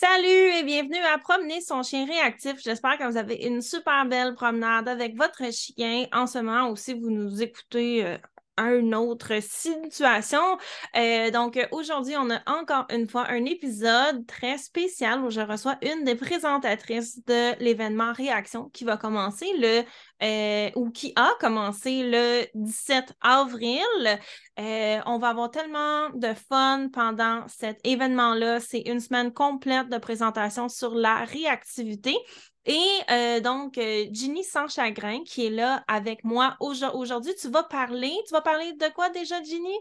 Salut et bienvenue à Promener son chien réactif. J'espère que vous avez une super belle promenade avec votre chien en ce moment ou si vous nous écoutez euh, une autre situation. Euh, donc, aujourd'hui, on a encore une fois un épisode très spécial où je reçois une des présentatrices de l'événement Réaction qui va commencer le euh, ou qui a commencé le 17 avril. Euh, on va avoir tellement de fun pendant cet événement-là. C'est une semaine complète de présentation sur la réactivité. Et euh, donc, euh, Ginny Sans Chagrin qui est là avec moi aujourd'hui. Tu vas parler, tu vas parler de quoi déjà, Ginny?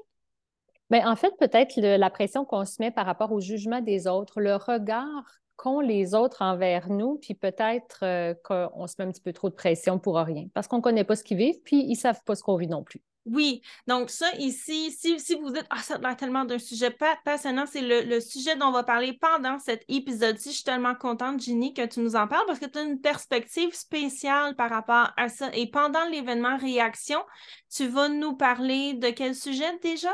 Bien, en fait, peut-être la pression qu'on se met par rapport au jugement des autres, le regard qu'ont les autres envers nous, puis peut-être euh, qu'on se met un petit peu trop de pression pour rien, parce qu'on ne connaît pas ce qu'ils vivent, puis ils ne savent pas ce qu'on vit non plus. Oui, donc ça ici, si, si vous dites, ah, ça a l'air tellement d'un sujet passionnant, c'est le, sujet dont on va parler pendant cet épisode-ci. Je suis tellement contente, Ginny, que tu nous en parles parce que tu as une perspective spéciale par rapport à ça. Et pendant l'événement Réaction, tu vas nous parler de quel sujet déjà?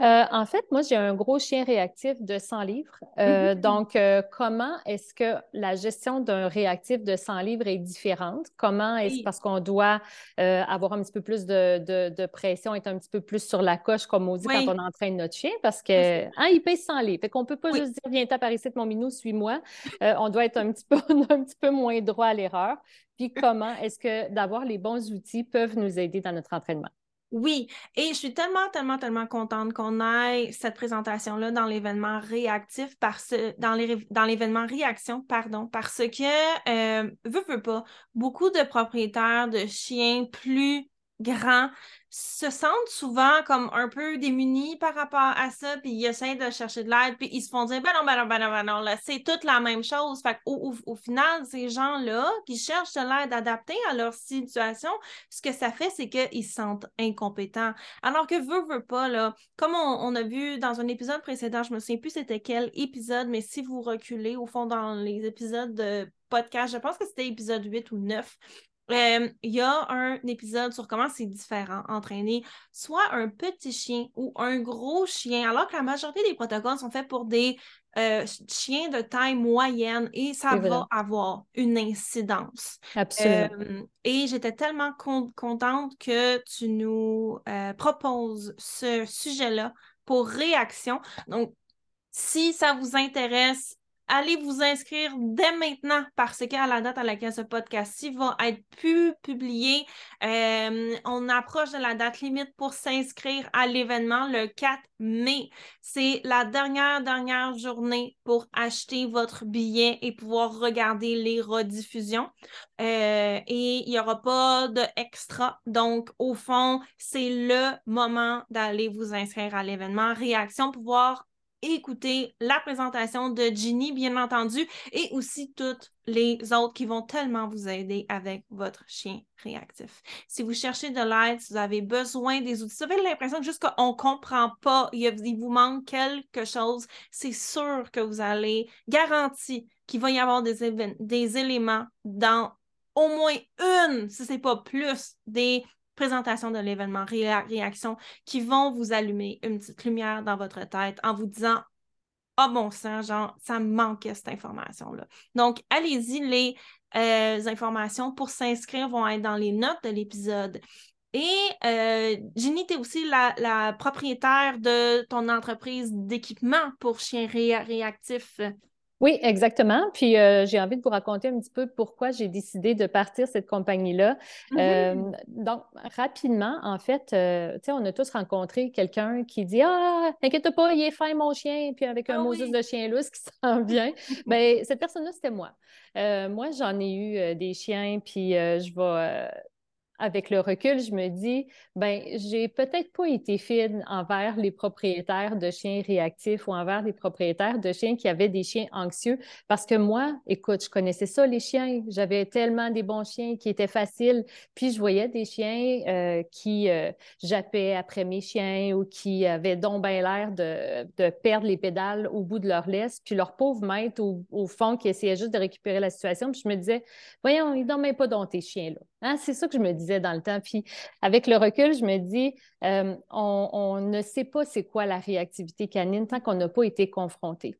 Euh, en fait, moi, j'ai un gros chien réactif de 100 livres. Euh, mm-hmm. Donc, euh, comment est-ce que la gestion d'un réactif de 100 livres est différente? Comment est-ce parce qu'on doit avoir un petit peu plus de, pression, être un petit peu plus sur la coche, comme on dit quand on entraîne notre chien? Parce que hein, il pèse 100 livres. Fait qu'on peut pas juste dire viens t'apparaître ici, mon minou, suis-moi. on doit être un petit peu, un petit peu moins droit à l'erreur. Puis comment est-ce que d'avoir les bons outils peuvent nous aider dans notre entraînement? Oui, et je suis tellement, tellement, tellement contente qu'on ait cette présentation-là dans l'événement réactif, parce, dans, l'événement réaction, pardon, parce que, euh, veux pas, beaucoup de propriétaires de chiens plus grands se sentent souvent comme un peu démunis par rapport à ça, puis ils essaient de chercher de l'aide, puis ils se font dire ben non, ben non, ben non, ben non, là, c'est toute la même chose. Fait au, final, ces gens-là qui cherchent de l'aide adaptée à leur situation, ce que ça fait, c'est qu'ils se sentent incompétents. Alors que veut, veut pas, comme on, a vu dans un épisode précédent, je me souviens plus c'était quel épisode, mais si vous reculez au fond dans les épisodes de podcast, je pense que c'était épisode 8 ou 9, euh, il y a un épisode sur comment c'est différent entraîner soit un petit chien ou un gros chien, alors que la majorité des protocoles sont faits pour des euh, chiens de taille moyenne et ça va avoir une incidence. Absolument. Euh, et j'étais tellement contente que tu nous proposes ce sujet-là pour réaction. Donc, si ça vous intéresse, allez vous inscrire dès maintenant parce qu'à la date à laquelle ce podcast-ci va être pu publié, euh, on approche de la date limite pour s'inscrire à l'événement le 4 mai. C'est la dernière, dernière journée pour acheter votre billet et pouvoir regarder les rediffusions. Euh, et il n'y aura pas d'extra. Donc, au fond, c'est le moment d'aller vous inscrire à l'événement. Réaction, pouvoir écouter la présentation de Ginny, bien entendu, et aussi toutes les autres qui vont tellement vous aider avec votre chien réactif. Si vous cherchez de l'aide, si vous avez besoin des outils, vous avez l'impression juste qu'on ne comprend pas, il, vous manque quelque chose, c'est sûr que vous allez garantir qu'il va y avoir des, des éléments dans au moins une, si ce n'est pas plus, des présentation de l'événement, réaction, qui vont vous allumer une petite lumière dans votre tête en vous disant Ah, oh, bon sang, genre, ça manquait cette information-là. Donc, allez-y, les euh, informations pour s'inscrire vont être dans les notes de l'épisode. Et euh, Ginny, tu es aussi la, propriétaire de ton entreprise d'équipement pour chiens réactifs. Oui, exactement. Puis euh, j'ai envie de vous raconter un petit peu pourquoi j'ai décidé de partir cette compagnie-là. Mm-hmm. Euh, donc, rapidement, en fait, euh, tu sais, on a tous rencontré quelqu'un qui dit Ah, t'inquiète pas, il est fin, mon chien, puis avec un ah, Moses de chien lousse qui s'en vient. Bien, cette personne-là, c'était moi. moi, j'en ai eu des chiens, puis je vais avec le recul, je me dis, ben, j'ai peut-être pas été fine envers les propriétaires de chiens réactifs ou envers les propriétaires de chiens qui avaient des chiens anxieux parce que moi, écoute, je connaissais ça, les chiens. J'avais tellement des bons chiens qui étaient faciles. Puis je voyais des chiens euh, qui euh, jappaient après mes chiens ou qui avaient donc bien l'air de, de, perdre les pédales au bout de leur laisse. Puis leur pauvre maître au, fond qui essayait juste de récupérer la situation. Puis je me disais, voyons, ils dorment pas dans tes chiens-là. Hein? C'est ça que je me disais dans le temps. Puis avec le recul, je me dis, euh, on, ne sait pas c'est quoi la réactivité canine tant qu'on n'a pas été confronté.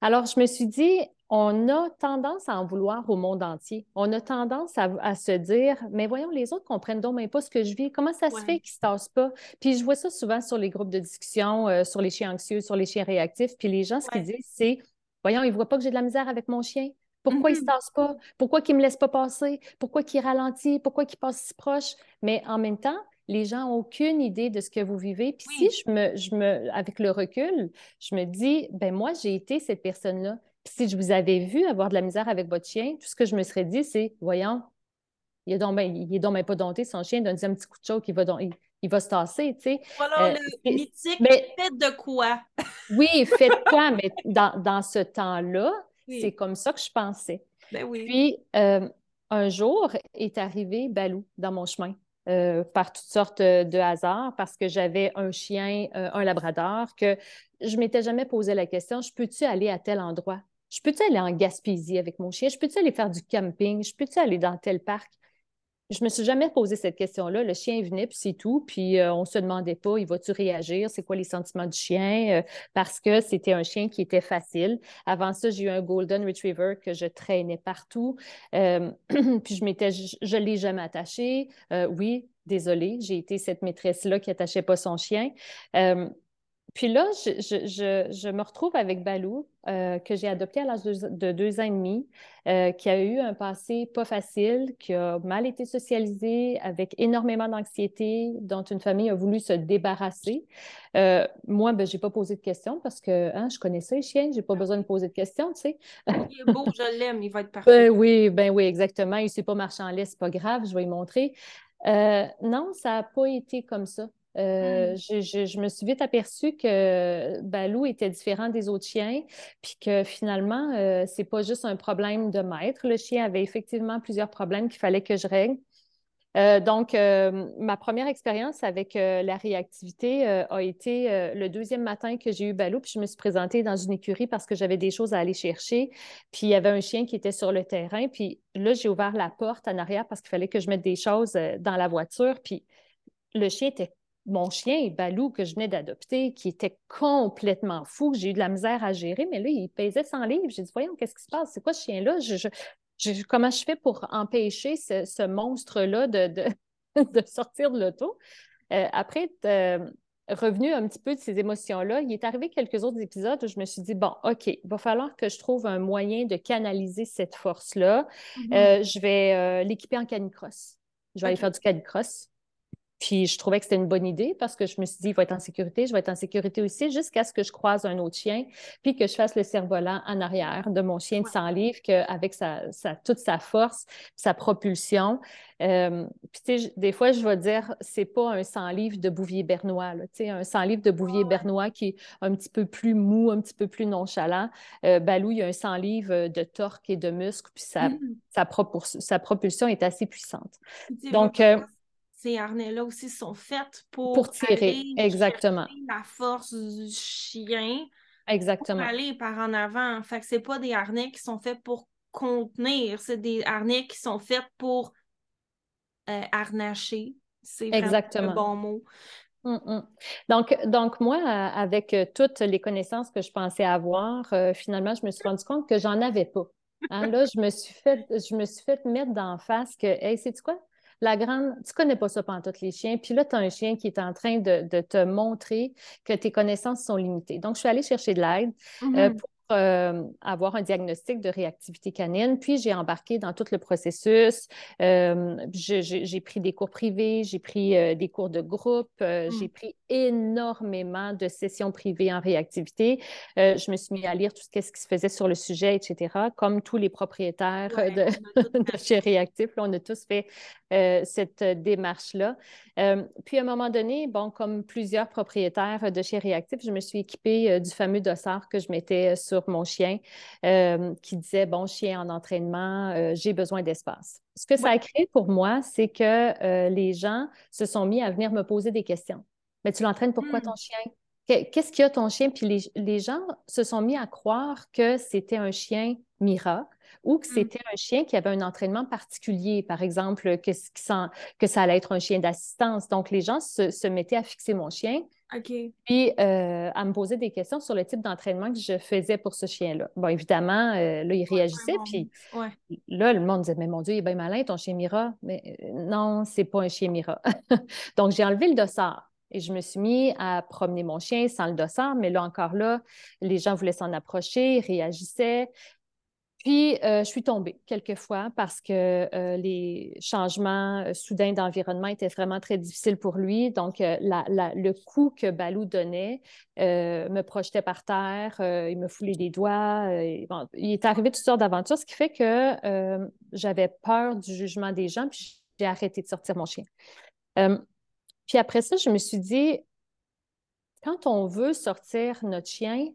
Alors, je me suis dit, on a tendance à en vouloir au monde entier. On a tendance à, se dire, mais voyons, les autres comprennent donc même pas ce que je vis. Comment ça se fait qu'ils ne se tassent pas? Puis je vois ça souvent sur les groupes de discussion, euh, sur les chiens anxieux, sur les chiens réactifs. Puis les gens, ce qu'ils disent, c'est, voyons, ils ne voient pas que j'ai de la misère avec mon chien. Pourquoi il ne se mm-hmm. tasse pas? Pourquoi il ne me laisse pas passer? Pourquoi il ralentit? Pourquoi il passe si proche? Mais en même temps, les gens n'ont aucune idée de ce que vous vivez. Puis si je me, je me, avec le recul, je me dis, ben moi, j'ai été cette personne-là. Puis si je vous avais vu avoir de la misère avec votre chien, tout ce que je me serais dit, c'est, voyons, il est donc, ben, il est donc même pas dompté, son chien, donne un petit coup de chaud, il va, il, va se tasser, tu sais. Voilà euh, le mythique, mais, faites de quoi? oui, faites quoi, mais dans, dans ce temps-là, c'est comme ça que je pensais. Ben oui. Puis, euh, un jour est arrivé Balou dans mon chemin. Euh, par toutes sortes de hasards parce que j'avais un chien, euh, un labrador, que je ne m'étais jamais posé la question, je peux-tu aller à tel endroit? Je peux-tu aller en Gaspésie avec mon chien? Je peux-tu aller faire du camping? Je peux-tu aller dans tel parc? Je me suis jamais posé cette question-là. Le chien venait, puis c'est tout. Puis euh, on se demandait pas, il va-tu réagir? C'est quoi les sentiments du chien? parce que c'était un chien qui était facile. Avant ça, j'ai eu un Golden Retriever que je traînais partout. puis je m'étais, je, l'ai jamais attaché. oui, désolée, j'ai été cette maîtresse-là qui attachait pas son chien. Puis là, je, me retrouve avec Balou, euh, que j'ai adopté à l'âge de, deux ans et demi, euh, qui a eu un passé pas facile, qui a mal été socialisé, avec énormément d'anxiété, dont une famille a voulu se débarrasser. Euh, moi, ben, je n'ai pas posé de questions parce que hein, je connais ça, les chiens, je n'ai pas besoin de poser de questions, tu sais. Il est beau, je l'aime, il va être parfait. Ben oui, ben oui, exactement. Il ne sait pas marcher en laisse, c'est pas grave, je vais lui montrer. non, ça n'a pas été comme ça. Euh, mmh. je, me suis vite aperçue que Balou était différent des autres chiens, puis que finalement, euh, c'est pas juste un problème de maître. Le chien avait effectivement plusieurs problèmes qu'il fallait que je règle. Euh, donc, ma première expérience avec la réactivité a été le deuxième matin que j'ai eu Balou, puis je me suis présentée dans une écurie parce que j'avais des choses à aller chercher. Puis il y avait un chien qui était sur le terrain. Puis là, j'ai ouvert la porte en arrière parce qu'il fallait que je mette des choses dans la voiture. Puis le chien était mon chien, Balou, que je venais d'adopter, qui était complètement fou, j'ai eu de la misère à gérer, mais là, il pesait 100 livres. J'ai dit, voyons, qu'est-ce qui se passe? C'est quoi ce chien-là? comment je fais pour empêcher ce, monstre-là de, sortir de l'auto? Euh, après être revenu un petit peu de ces émotions-là, il est arrivé quelques autres épisodes où je me suis dit, bon, OK, il va falloir que je trouve un moyen de canaliser cette force-là. Mm-hmm. Euh, je vais euh, l'équiper en canicross. Je vais aller faire du canicross. Puis je trouvais que c'était une bonne idée parce que je me suis dit, il va être en sécurité, je vais être en sécurité aussi jusqu'à ce que je croise un autre chien, puis que je fasse le cerf-volant en arrière de mon chien de 100 livres, qu'avec sa, toute sa force, sa propulsion. Euh, puis tu sais, des fois, je vais dire, c'est pas un 100 livres de Bouvier bernois, tu sais, un 100 livres de Bouvier bernois qui est un petit peu plus mou, un petit peu plus nonchalant. Euh, Balou, il y a un 100 livres de torque et de muscle, puis sa, mmh. sa, propulsion est assez puissante. Donc, ces harnais-là aussi sont faits pour, pour tirer, exactement. la force du chien. Exactement. Pour aller par en avant. Fait que c'est pas des harnais qui sont faits pour contenir, c'est des harnais qui sont faits pour euh, harnacher. C'est exactement un bon mot. Hum, hum. Donc, donc, moi, avec euh, toutes les connaissances que je pensais avoir, euh, finalement, je me suis rendu compte que j'en avais pas. Hein, là, je me suis fait, je me suis fait mettre d'en face que, hey, c'est quoi? La grande, tu connais pas ça pendant tous les chiens. Puis là, tu as un chien qui est en train de, te montrer que tes connaissances sont limitées. Donc, je suis allée chercher de l'aide euh, mm-hmm. pour euh, avoir un diagnostic de réactivité canine. Puis j'ai embarqué dans tout le processus. Euh, j'ai pris des cours privés, j'ai pris euh, des cours de groupe, hmm. j'ai pris énormément de sessions privées en réactivité. je me suis mis à lire tout ce qui se faisait sur le sujet, etc., comme tous les propriétaires de, chez Réactif. on a tous fait cette démarche-là. puis à un moment donné, bon, comme plusieurs propriétaires de chez Réactif, je me suis équipée du fameux dossard que je mettais sur mon chien euh, qui disait, bon, chien en entraînement, euh, j'ai besoin d'espace. Ce que ça a créé pour moi, c'est que euh, les gens se sont mis à venir me poser des questions. Mais tu l'entraînes pourquoi ton hmm. chien? Qu'est-ce qu'il y a ton chien? Puis les, gens se sont mis à croire que c'était un chien Mira ou que hmm. c'était un chien qui avait un entraînement particulier, par exemple, que, que ça allait être un chien d'assistance. Donc, les gens se, se, mettaient à fixer mon chien Puis, euh, à me poser des questions sur le type d'entraînement que je faisais pour ce chien-là. Bon, évidemment, euh, là, il réagissait, puis là, le monde disait, mais mon Dieu, il est bien malin, ton chien Mira. Mais euh, non, c'est pas un chien Mira. Donc, j'ai enlevé le dossard. Et je me suis mis à promener mon chien sans le dossard, mais là encore là, les gens voulaient s'en approcher, réagissaient. Puis, euh, je suis tombée quelques fois parce que euh, les changements euh, soudains d'environnement étaient vraiment très difficiles pour lui. Donc, le coup que Balou donnait me projetait par terre, il me foulait les doigts. il est arrivé toutes sortes d'aventures, ce qui fait que j'avais peur du jugement des gens, puis j'ai arrêté de sortir mon chien. puis après ça, je me suis dit, quand on veut sortir notre chien,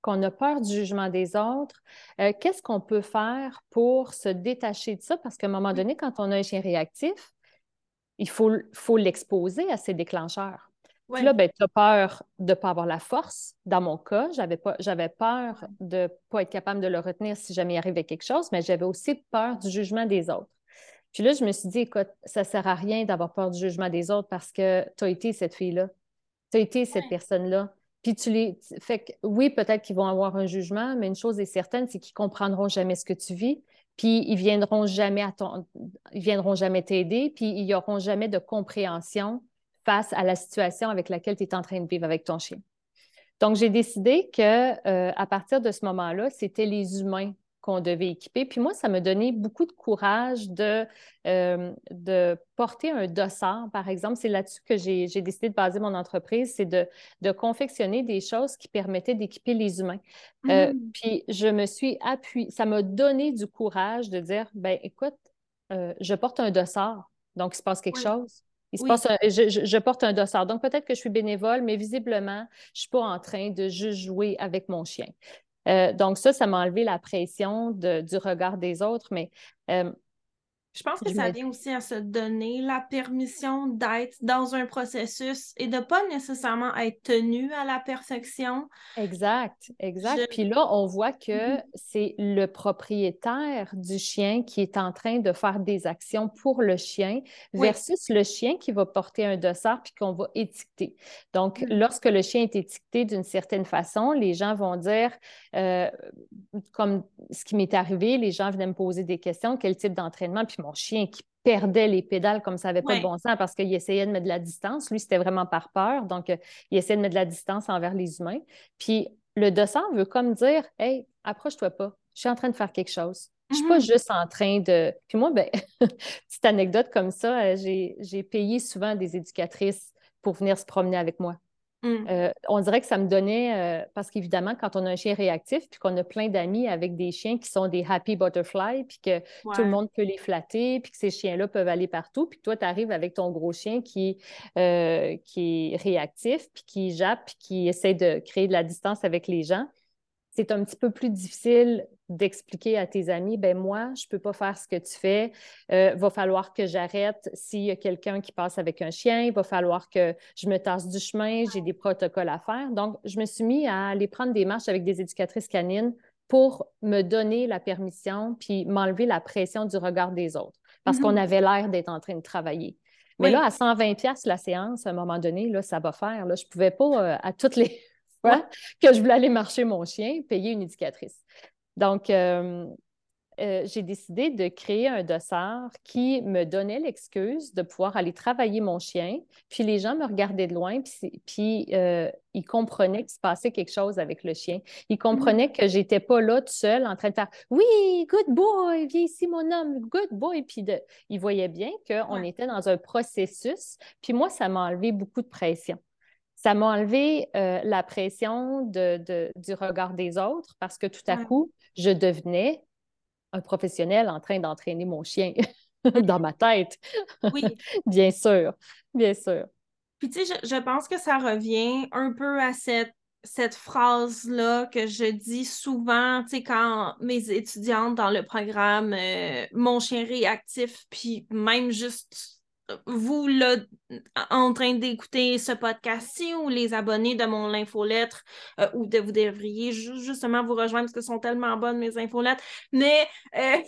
qu'on a peur du jugement des autres, euh, qu'est-ce qu'on peut faire pour se détacher de ça? Parce qu'à un moment donné, quand on a un chien réactif, il faut, faut l'exposer à ses déclencheurs. Puis là, ben, tu as peur de ne pas avoir la force. Dans mon cas, j'avais peur de ne pas être capable de le retenir si jamais il arrivait quelque chose, mais j'avais aussi peur du jugement des autres. Puis là, je me suis dit, écoute, ça ne sert à rien d'avoir peur du jugement des autres parce que tu as été cette fille-là. Tu as été cette personne-là. Puis tu les. Fait que oui, peut-être qu'ils vont avoir un jugement, mais une chose est certaine, c'est qu'ils comprendront jamais ce que tu vis. Puis ils viendront jamais à ils viendront jamais t'aider, puis ils n'auront jamais de compréhension face à la situation avec laquelle tu es en train de vivre avec ton chien. Donc, j'ai décidé que euh, à partir de ce moment-là, c'était les humains qu'on devait équiper. Puis moi, ça m'a donné beaucoup de courage de, euh, de porter un dossard, par exemple. C'est là-dessus que j'ai décidé de baser mon entreprise, c'est de, de, confectionner des choses qui permettaient d'équiper les humains. Euh, mmh. Puis je me suis appuyée, ça m'a donné du courage de dire, ben écoute, euh, je porte un dossard, donc il se passe quelque chose. Il se passe je, je, porte un dossard. Donc, peut-être que je suis bénévole, mais visiblement, je ne suis pas en train de juste jouer avec mon chien. Euh, donc ça, ça m'a enlevé la pression du regard des autres, mais euh, je pense que ça vient aussi à se donner la permission d'être dans un processus et de ne pas nécessairement être tenu à la perfection. Exact, exact. Puis là, on voit que mm-hmm. c'est le propriétaire du chien qui est en train de faire des actions pour le chien versus le chien qui va porter un dossard puis qu'on va étiqueter. Donc, mm. lorsque le chien est étiqueté d'une certaine façon, les gens vont dire, euh, comme ce qui m'est arrivé, les gens venaient me poser des questions, quel type d'entraînement, puis mon chien qui perdait les pédales comme ça n'avait pas de bon sens parce qu'il essayait de mettre de la distance. Lui, c'était vraiment par peur. Donc, euh, il essayait de mettre de la distance envers les humains. Puis, le dossard veut comme dire Hey, approche-toi pas. Je suis en train de faire quelque chose. Je ne suis pas mm-hmm. juste en train de. Puis moi, ben, petite anecdote comme ça, euh, j'ai payé souvent des éducatrices pour venir se promener avec moi. Mm. Euh, on dirait que ça me donnait, euh, parce qu'évidemment, quand on a un chien réactif, puis qu'on a plein d'amis avec des chiens qui sont des happy butterflies, puis que tout le monde peut les flatter, puis que ces chiens-là peuvent aller partout, puis toi, tu arrives avec ton gros chien qui, euh, qui est réactif, puis qui jappe, puis qui essaie de créer de la distance avec les gens c'est un petit peu plus difficile d'expliquer à tes amis, ben moi, je ne peux pas faire ce que tu fais, il euh, va falloir que j'arrête s'il y a quelqu'un qui passe avec un chien, il va falloir que je me tasse du chemin, j'ai des protocoles à faire. Donc, je me suis mis à aller prendre des marches avec des éducatrices canines pour me donner la permission puis m'enlever la pression du regard des autres parce qu'on mm-hmm. avait l'air d'être en train de travailler. Mais là, à 120 pièces la séance, à un moment donné, là, ça va faire. Là, je ne pouvais pas, euh, à toutes les que je voulais aller marcher mon chien, payer une éducatrice. Donc, euh, euh, j'ai décidé de créer un dossard qui me donnait l'excuse de pouvoir aller travailler mon chien. Puis les gens me regardaient de loin, puis, puis euh, ils comprenaient qu'il se passait quelque chose avec le chien. Ils comprenaient mm-hmm. que j'étais pas là tout seul en train de faire Oui, good boy, viens ici, mon homme, good boy. Puis ils voyaient bien qu'on était dans un processus. Puis moi, ça m'a enlevé beaucoup de pression ça m'a enlevé euh, la pression de, du regard des autres parce que tout à coup, je devenais un professionnel en train d'entraîner mon chien dans ma tête. Oui. bien sûr, bien sûr. Puis tu sais, je, pense que ça revient un peu à cette, cette phrase-là que je dis souvent, tu sais, quand mes étudiantes dans le programme euh, Mon chien réactif, puis même juste vous, là, en train d'écouter ce podcast-ci ou les abonnés de mon infolettre, euh, ou de vous devriez justement vous rejoindre parce que sont tellement bonnes mes infolettres. Mais, euh,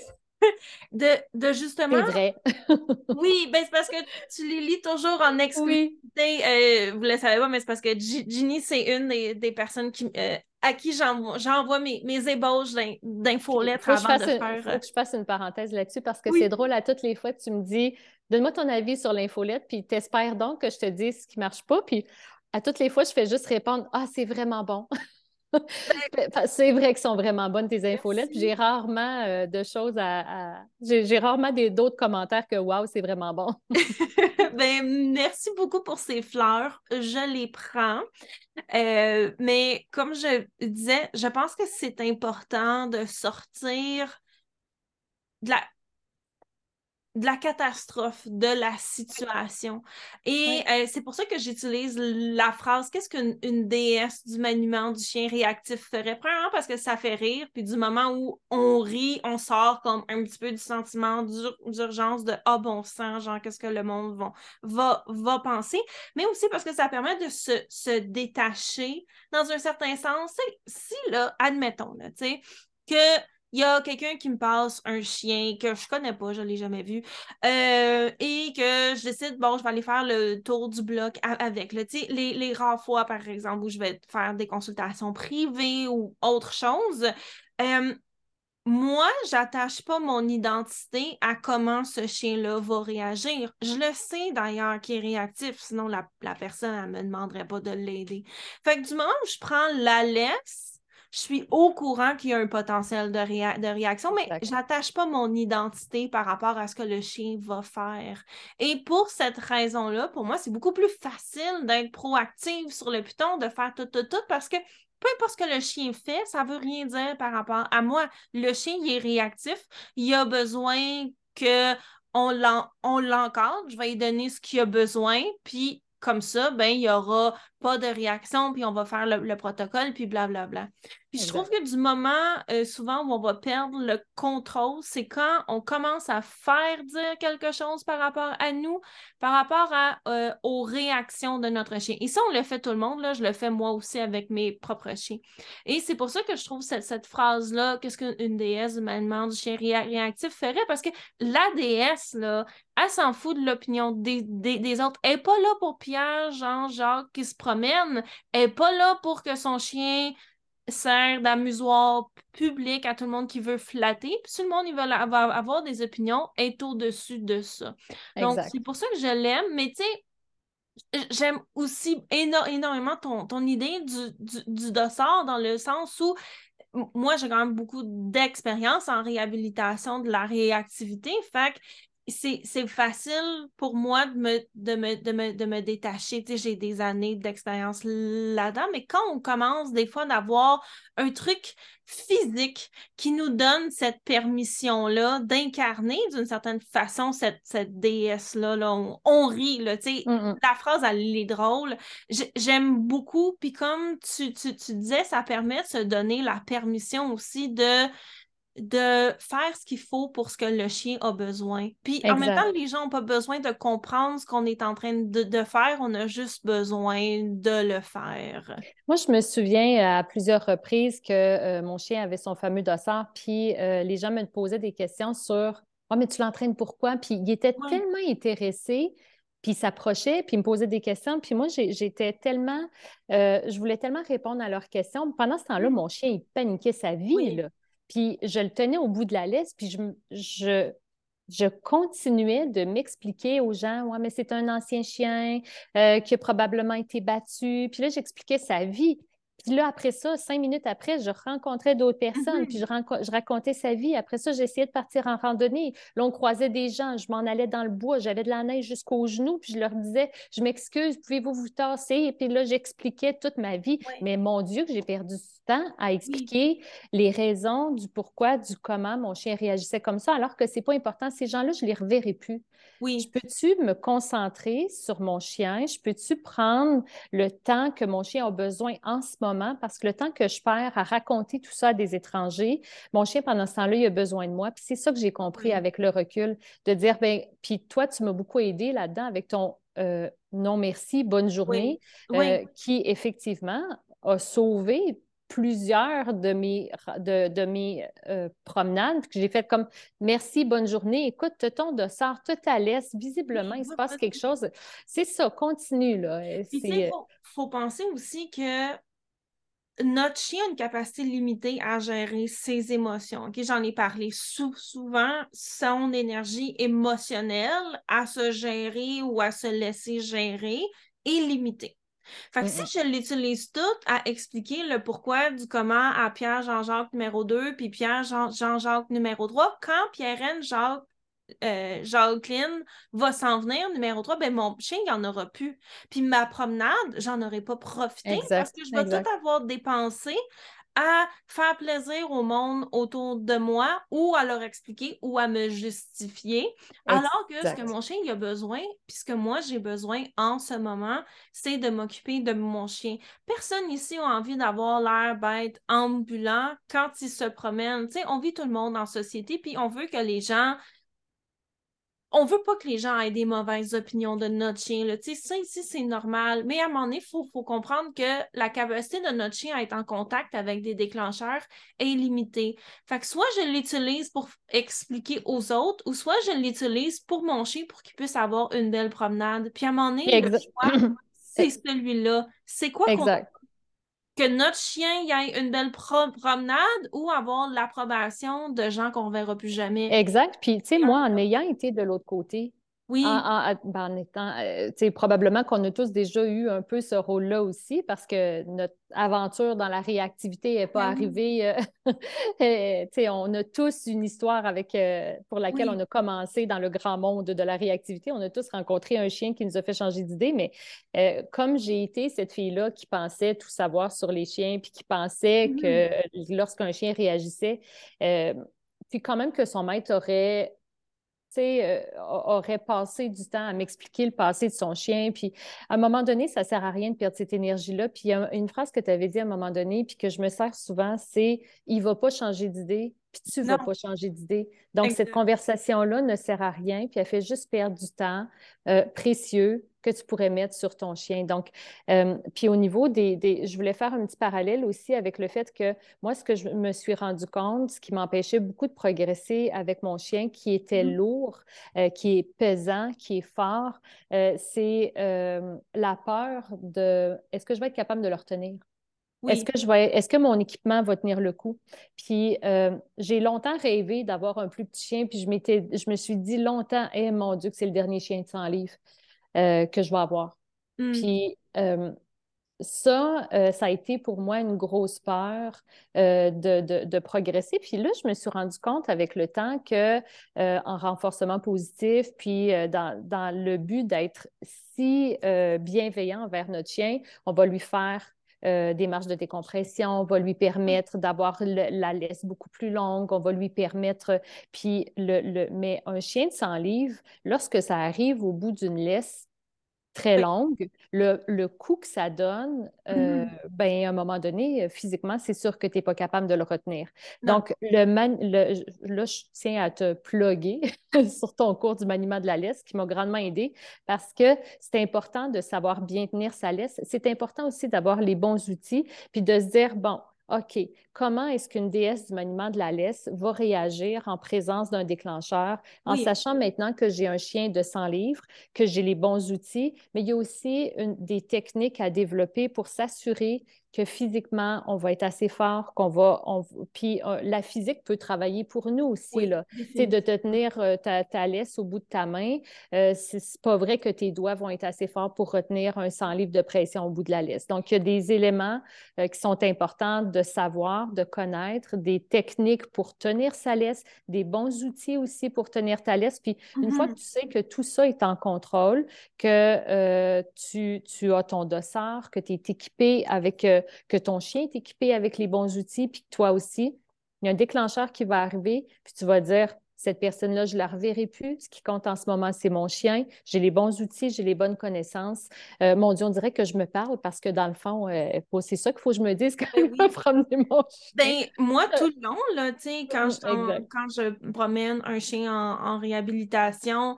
de, de justement. C'est vrai. oui, ben c'est parce que tu les lis toujours en exclusivité. Euh, vous le savez pas, mais c'est parce que Ginny, c'est une des, personnes qui, euh, à qui j'envoie mes, mes ébauches d'infolettres avant de faire. Faut que je fasse une parenthèse là-dessus parce que c'est drôle à toutes les fois que tu me dis donne-moi ton avis sur l'infolette, puis t'espères donc que je te dise ce qui marche pas. Puis à toutes les fois, je fais juste répondre Ah, c'est vraiment bon. c'est vrai qu'elles sont vraiment bonnes, tes infolettes. J'ai rarement euh, de choses à. J'ai rarement d'autres commentaires que Waouh, c'est vraiment bon. ben, merci beaucoup pour ces fleurs. Je les prends. Euh, mais comme je disais, je pense que c'est important de sortir de la de la catastrophe, de la situation. Et euh, c'est pour ça que j'utilise la phrase Qu'est-ce qu'une déesse du maniement du chien réactif ferait? Premièrement, parce que ça fait rire, puis du moment où on rit, on sort comme un petit peu du sentiment d'urgence de Ah bon sang, genre, qu'est-ce que le monde va, va, penser? Mais aussi parce que ça permet de se, se détacher dans un certain sens. Si, là, admettons, là, tu sais, que il y a quelqu'un qui me passe un chien que je connais pas, je l'ai jamais vu, euh, et que je décide, bon, je vais aller faire le tour du bloc avec. Là, les, les rares fois, par exemple, où je vais faire des consultations privées ou autre chose, euh, moi, j'attache pas mon identité à comment ce chien-là va réagir. Je le sais d'ailleurs qu'il est réactif, sinon la, la personne, elle me demanderait pas de l'aider. Fait que du moment où je prends la laisse, je suis au courant qu'il y a un potentiel de, de réaction, mais j'attache pas mon identité par rapport à ce que le chien va faire. Et pour cette raison-là, pour moi, c'est beaucoup plus facile d'être proactive sur le piton, de faire tout, tout, tout, parce que peu importe ce que le chien fait, ça veut rien dire par rapport à moi. Le chien, il est réactif, il a besoin que on l'encadre, je vais lui donner ce qu'il a besoin, puis comme ça, ben, il n'y aura pas de réaction, puis on va faire le, protocole, puis blablabla. Puis je trouve que du moment, euh, souvent, où on va perdre le contrôle, c'est quand on commence à faire dire quelque chose par rapport à nous, par rapport à, euh, aux réactions de notre chien. Et ça, on le fait tout le monde, là, je le fais moi aussi avec mes propres chiens. Et c'est pour ça que je trouve cette, cette phrase-là, qu'est-ce qu'une déesse humainement du chien réactif ferait, parce que la déesse, là, elle s'en fout de l'opinion des, des, autres. Elle n'est pas là pour Pierre, Jean-Jacques qui se promène. Elle n'est pas là pour que son chien sert d'amusoir public à tout le monde qui veut flatter. Puis tout le monde il va avoir des opinions, est au-dessus de ça. Donc, c'est pour ça que je l'aime. Mais tu sais, j'aime aussi énormément ton, ton idée du, du, dossard dans le sens où moi, j'ai quand même beaucoup d'expérience en réhabilitation de la réactivité. Fait que c'est facile pour moi de me, de me, de me, détacher. j'ai des années d'expérience là-dedans, mais quand on commence des fois d'avoir un truc physique qui nous donne cette permission-là d'incarner d'une certaine façon cette, cette déesse-là, on, rit, là, mmh, mmh. la phrase, elle est drôle. J'aime beaucoup, puis comme tu, tu, tu disais, ça permet de se donner la permission aussi de de faire ce qu'il faut pour ce que le chien a besoin. Puis en même temps, les gens n'ont pas besoin de comprendre ce qu'on est en train de, faire, on a juste besoin de le faire. Moi, je me souviens à plusieurs reprises que euh, mon chien avait son fameux dossard, puis euh, les gens me posaient des questions sur Oh, mais tu l'entraînes pourquoi? Puis il était tellement intéressé puis il s'approchait, puis il me posait des questions. Puis moi, j'étais tellement, euh, je voulais tellement répondre à leurs questions. Pendant ce temps-là, mmh. mon chien, il paniquait sa vie. Là. Puis je le tenais au bout de la laisse, puis je, je, je continuais de m'expliquer aux gens, ouais, mais c'est un ancien chien euh, qui a probablement été battu. Puis là, j'expliquais sa vie. Puis là, après ça, cinq minutes après, je rencontrais d'autres personnes, puis je, je, racontais sa vie. Après ça, j'essayais de partir en randonnée. Là, on croisait des gens, je m'en allais dans le bois, j'avais de la neige jusqu'aux genoux, puis je leur disais, je m'excuse, pouvez-vous vous tasser? Et puis là, j'expliquais toute ma vie. Mais mon Dieu, que j'ai perdu du temps à expliquer les raisons du pourquoi, du comment mon chien réagissait comme ça, alors que c'est pas important. Ces gens-là, je les reverrai plus. Oui. Je peux-tu me concentrer sur mon chien? Je peux-tu prendre le temps que mon chien a besoin en ce moment? Parce que le temps que je perds à raconter tout ça à des étrangers, mon chien, pendant ce temps-là, il a besoin de moi. Puis c'est ça que j'ai compris avec le recul, de dire, ben, puis toi, tu m'as beaucoup aidé là-dedans avec ton euh, non merci, bonne journée, euh, qui effectivement a sauvé plusieurs de mes, de, de mes euh, promenades, puis j'ai fait comme merci, bonne journée, écoute, ton dossard, tout à l'aise, visiblement, il se passe quelque chose. C'est ça, continue. Là. Il faut, faut penser aussi que notre chien a une capacité limitée à gérer ses émotions. J'en ai parlé souvent, son énergie émotionnelle à se gérer ou à se laisser gérer est limitée. Fait que si je l'utilise toute à expliquer le pourquoi du comment à Pierre Jean-Jacques numéro 2 puis Pierre Jean-Jacques numéro 3, quand Pierre Jacques euh, Jacqueline va s'en venir, numéro 3, ben mon chien, il n'y en aura plus. Puis ma promenade, j'en aurais pas profité parce que je vais tout avoir dépensé à faire plaisir au monde autour de moi ou à leur expliquer ou à me justifier. Alors que ce que mon chien a besoin, puis ce que moi j'ai besoin en ce moment, c'est de m'occuper de mon chien. Personne ici a envie d'avoir l'air bête ambulant quand il se promène. Sais, on vit tout le monde en société, puis on veut que les gens on veut pas que les gens aient des mauvaises opinions de notre chien. Là. Ça, ici, c'est normal. Mais à un moment donné, il faut, comprendre que la capacité de notre chien à être en contact avec des déclencheurs est limitée. Fait que soit je l'utilise pour expliquer aux autres, ou soit je l'utilise pour mon chien pour qu'il puisse avoir une belle promenade. Puis à un moment donné, c'est celui-là. C'est quoi qu'on que notre chien y ait une belle promenade ou avoir l'approbation de gens qu'on ne verra plus jamais. Exact. Puis, tu sais, moi, en ayant été de l'autre côté, oui. En, ben, étant, euh, probablement qu'on a tous déjà eu un peu ce rôle-là aussi parce que notre aventure dans la réactivité n'est pas ben arrivée. Euh, on a tous une histoire avec, euh, pour laquelle on a commencé dans le grand monde de la réactivité. On a tous rencontré un chien qui nous a fait changer d'idée, mais comme j'ai été cette fille-là qui pensait tout savoir sur les chiens, puis qui pensait mmh que lorsqu'un chien réagissait, puis quand même que son maître aurait euh, aurait passé du temps à m'expliquer le passé de son chien. Puis à un moment donné, ça ne sert à rien de perdre cette énergie-là. Puis il y a une phrase que tu avais dit à un moment donné, puis que je me sers souvent, c'est il ne va pas changer d'idée, puis tu ne vas pas changer d'idée. Donc, cette conversation-là ne sert à rien, puis elle fait juste perdre du temps euh, précieux que tu pourrais mettre sur ton chien. Donc, euh, puis au niveau des, Je voulais faire un petit parallèle aussi avec le fait que moi, ce que je me suis rendu compte, ce qui m'empêchait beaucoup de progresser avec mon chien qui était mmh. lourd, euh, qui est pesant, qui est fort, c'est la peur de est-ce que je vais être capable de le retenir? Est-ce que je vais, est-ce que mon équipement va tenir le coup? Puis euh, j'ai longtemps rêvé d'avoir un plus petit chien, puis je m'étais, je me suis dit longtemps, eh mon Dieu, que c'est le dernier chien de 100 livres euh, que je vais avoir. Hmm. Puis euh, ça, ça a été pour moi une grosse peur de, progresser. Puis là, je me suis rendu compte avec le temps que en renforcement positif, puis dans, dans, le but d'être si bienveillant envers notre chien, on va lui faire euh, des marges de décompression, on va lui permettre d'avoir la laisse beaucoup plus longue, on va lui permettre, puis le, mais un chien de 100 livres, lorsque ça arrive au bout d'une laisse, très longue, le, le coup que ça donne, euh, mm-hmm. ben, à un moment donné, physiquement, c'est sûr que tu n'es pas capable de le retenir. Donc, le, là, je tiens à te plugger sur ton cours du maniement de la laisse qui m'a grandement aidé parce que c'est important de savoir bien tenir sa laisse. C'est important aussi d'avoir les bons outils puis de se dire, bon, OK, comment est-ce qu'une déesse du maniement de la laisse va réagir en présence d'un déclencheur, en sachant maintenant que j'ai un chien de 100 livres, que j'ai les bons outils, mais il y a aussi des techniques à développer pour s'assurer que physiquement, on va être assez fort, qu'on va. puis euh, la physique peut travailler pour nous aussi. là. C'est de te tenir euh, ta, laisse au bout de ta main. Euh, c'est pas vrai que tes doigts vont être assez forts pour retenir un 100 livres de pression au bout de la laisse. Donc, il y a des éléments qui sont importants de savoir, de connaître, des techniques pour tenir sa laisse, des bons outils aussi pour tenir ta laisse. Puis, une fois que mm-hmm. tu sais que tout ça est en contrôle, que tu, tu, as ton dossard, que tu es équipé avec que ton chien est équipé avec les bons outils, puis toi aussi, il y a un déclencheur qui va arriver, puis tu vas dire, cette personne-là, je ne la reverrai plus. Ce qui compte en ce moment, c'est mon chien. J'ai les bons outils, j'ai les bonnes connaissances. Euh, mon Dieu, on dirait que je me parle parce que dans le fond, euh, c'est ça qu'il faut que je me dise quand ben je promener mon chien. Ben, moi, tout le long, là, quand, je, quand je promène un chien en réhabilitation,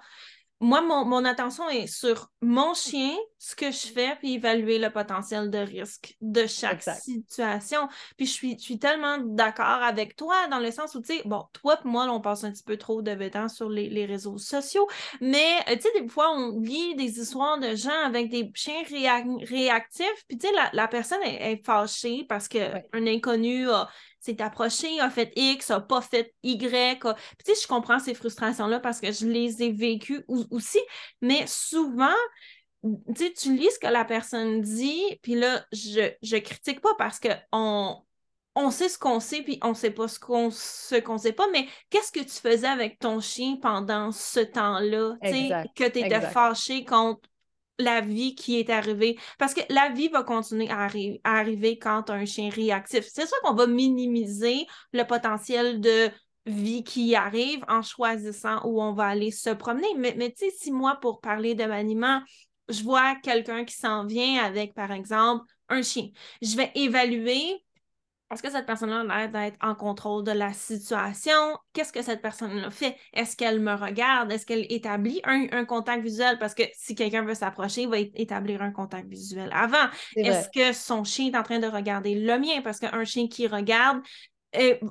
moi, mon, attention est sur mon chien, ce que je fais, puis évaluer le potentiel de risque de chaque situation. Puis je suis, suis tellement d'accord avec toi dans le sens où, tu sais, bon, toi et moi, on passe un petit peu trop de temps sur les, réseaux sociaux, mais, euh, tu sais, des fois, on lit des histoires de gens avec des chiens réactifs, puis, tu sais, la, personne est, fâchée parce qu'un inconnu a s'est approché, a fait X, a pas fait Y. Puis, tu sais, je comprends ces frustrations-là parce que je les ai vécues aussi, mais souvent, tu sais, tu lis ce que la personne dit, puis là, je, je critique pas parce que on, on sait ce qu'on sait, puis on sait pas ce qu'on ce qu'on sait pas, mais qu'est-ce que tu faisais avec ton chien pendant ce temps-là, tu sais, que tu étais fâché contre la vie qui est arrivée. Parce que la vie va continuer à, arriver quand un chien réactif. C'est sûr qu'on va minimiser le potentiel de vie qui arrive en choisissant où on va aller se promener. Mais, mais tu sais, si moi, pour parler de maniement, je vois quelqu'un qui s'en vient avec, par exemple, un chien, je vais évaluer est-ce que cette personne-là a l'air d'être en contrôle de la situation? Qu'est-ce que cette personne-là fait? Est-ce qu'elle me regarde? Est-ce qu'elle établit un, contact visuel? Parce que si quelqu'un veut s'approcher, il va établir un contact visuel avant. Est-ce que son chien est en train de regarder le mien? Parce qu'un chien qui regarde,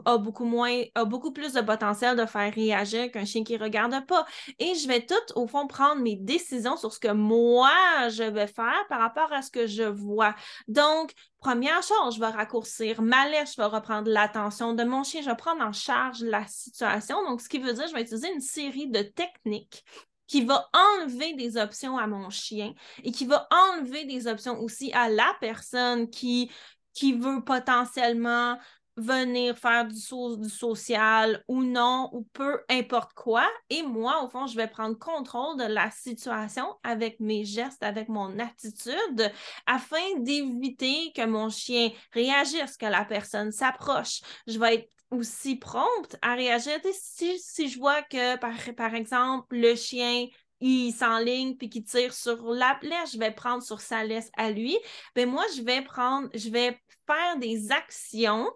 a beaucoup moins, a beaucoup plus de potentiel de faire réagir qu'un chien qui regarde pas. Et je vais tout, au fond, prendre mes décisions sur ce que moi, je vais faire par rapport à ce que je vois. Donc, première chose, je vais raccourcir ma lèche, je vais reprendre l'attention de mon chien, je vais prendre en charge la situation. Donc, ce qui veut dire, je vais utiliser une série de techniques qui va enlever des options à mon chien et qui va enlever des options aussi à la personne qui qui veut potentiellement venir faire du, du, social ou non, ou peu importe quoi. Et moi, au fond, je vais prendre contrôle de la situation avec mes gestes, avec mon attitude, afin d'éviter que mon chien réagisse, que la personne s'approche. Je vais être aussi prompte à réagir. Si, si je vois que, par, par exemple, le chien il s'enligne puis qu'il tire sur la laisse, je vais prendre sur sa laisse à lui, ben moi, je vais prendre, je vais faire des actions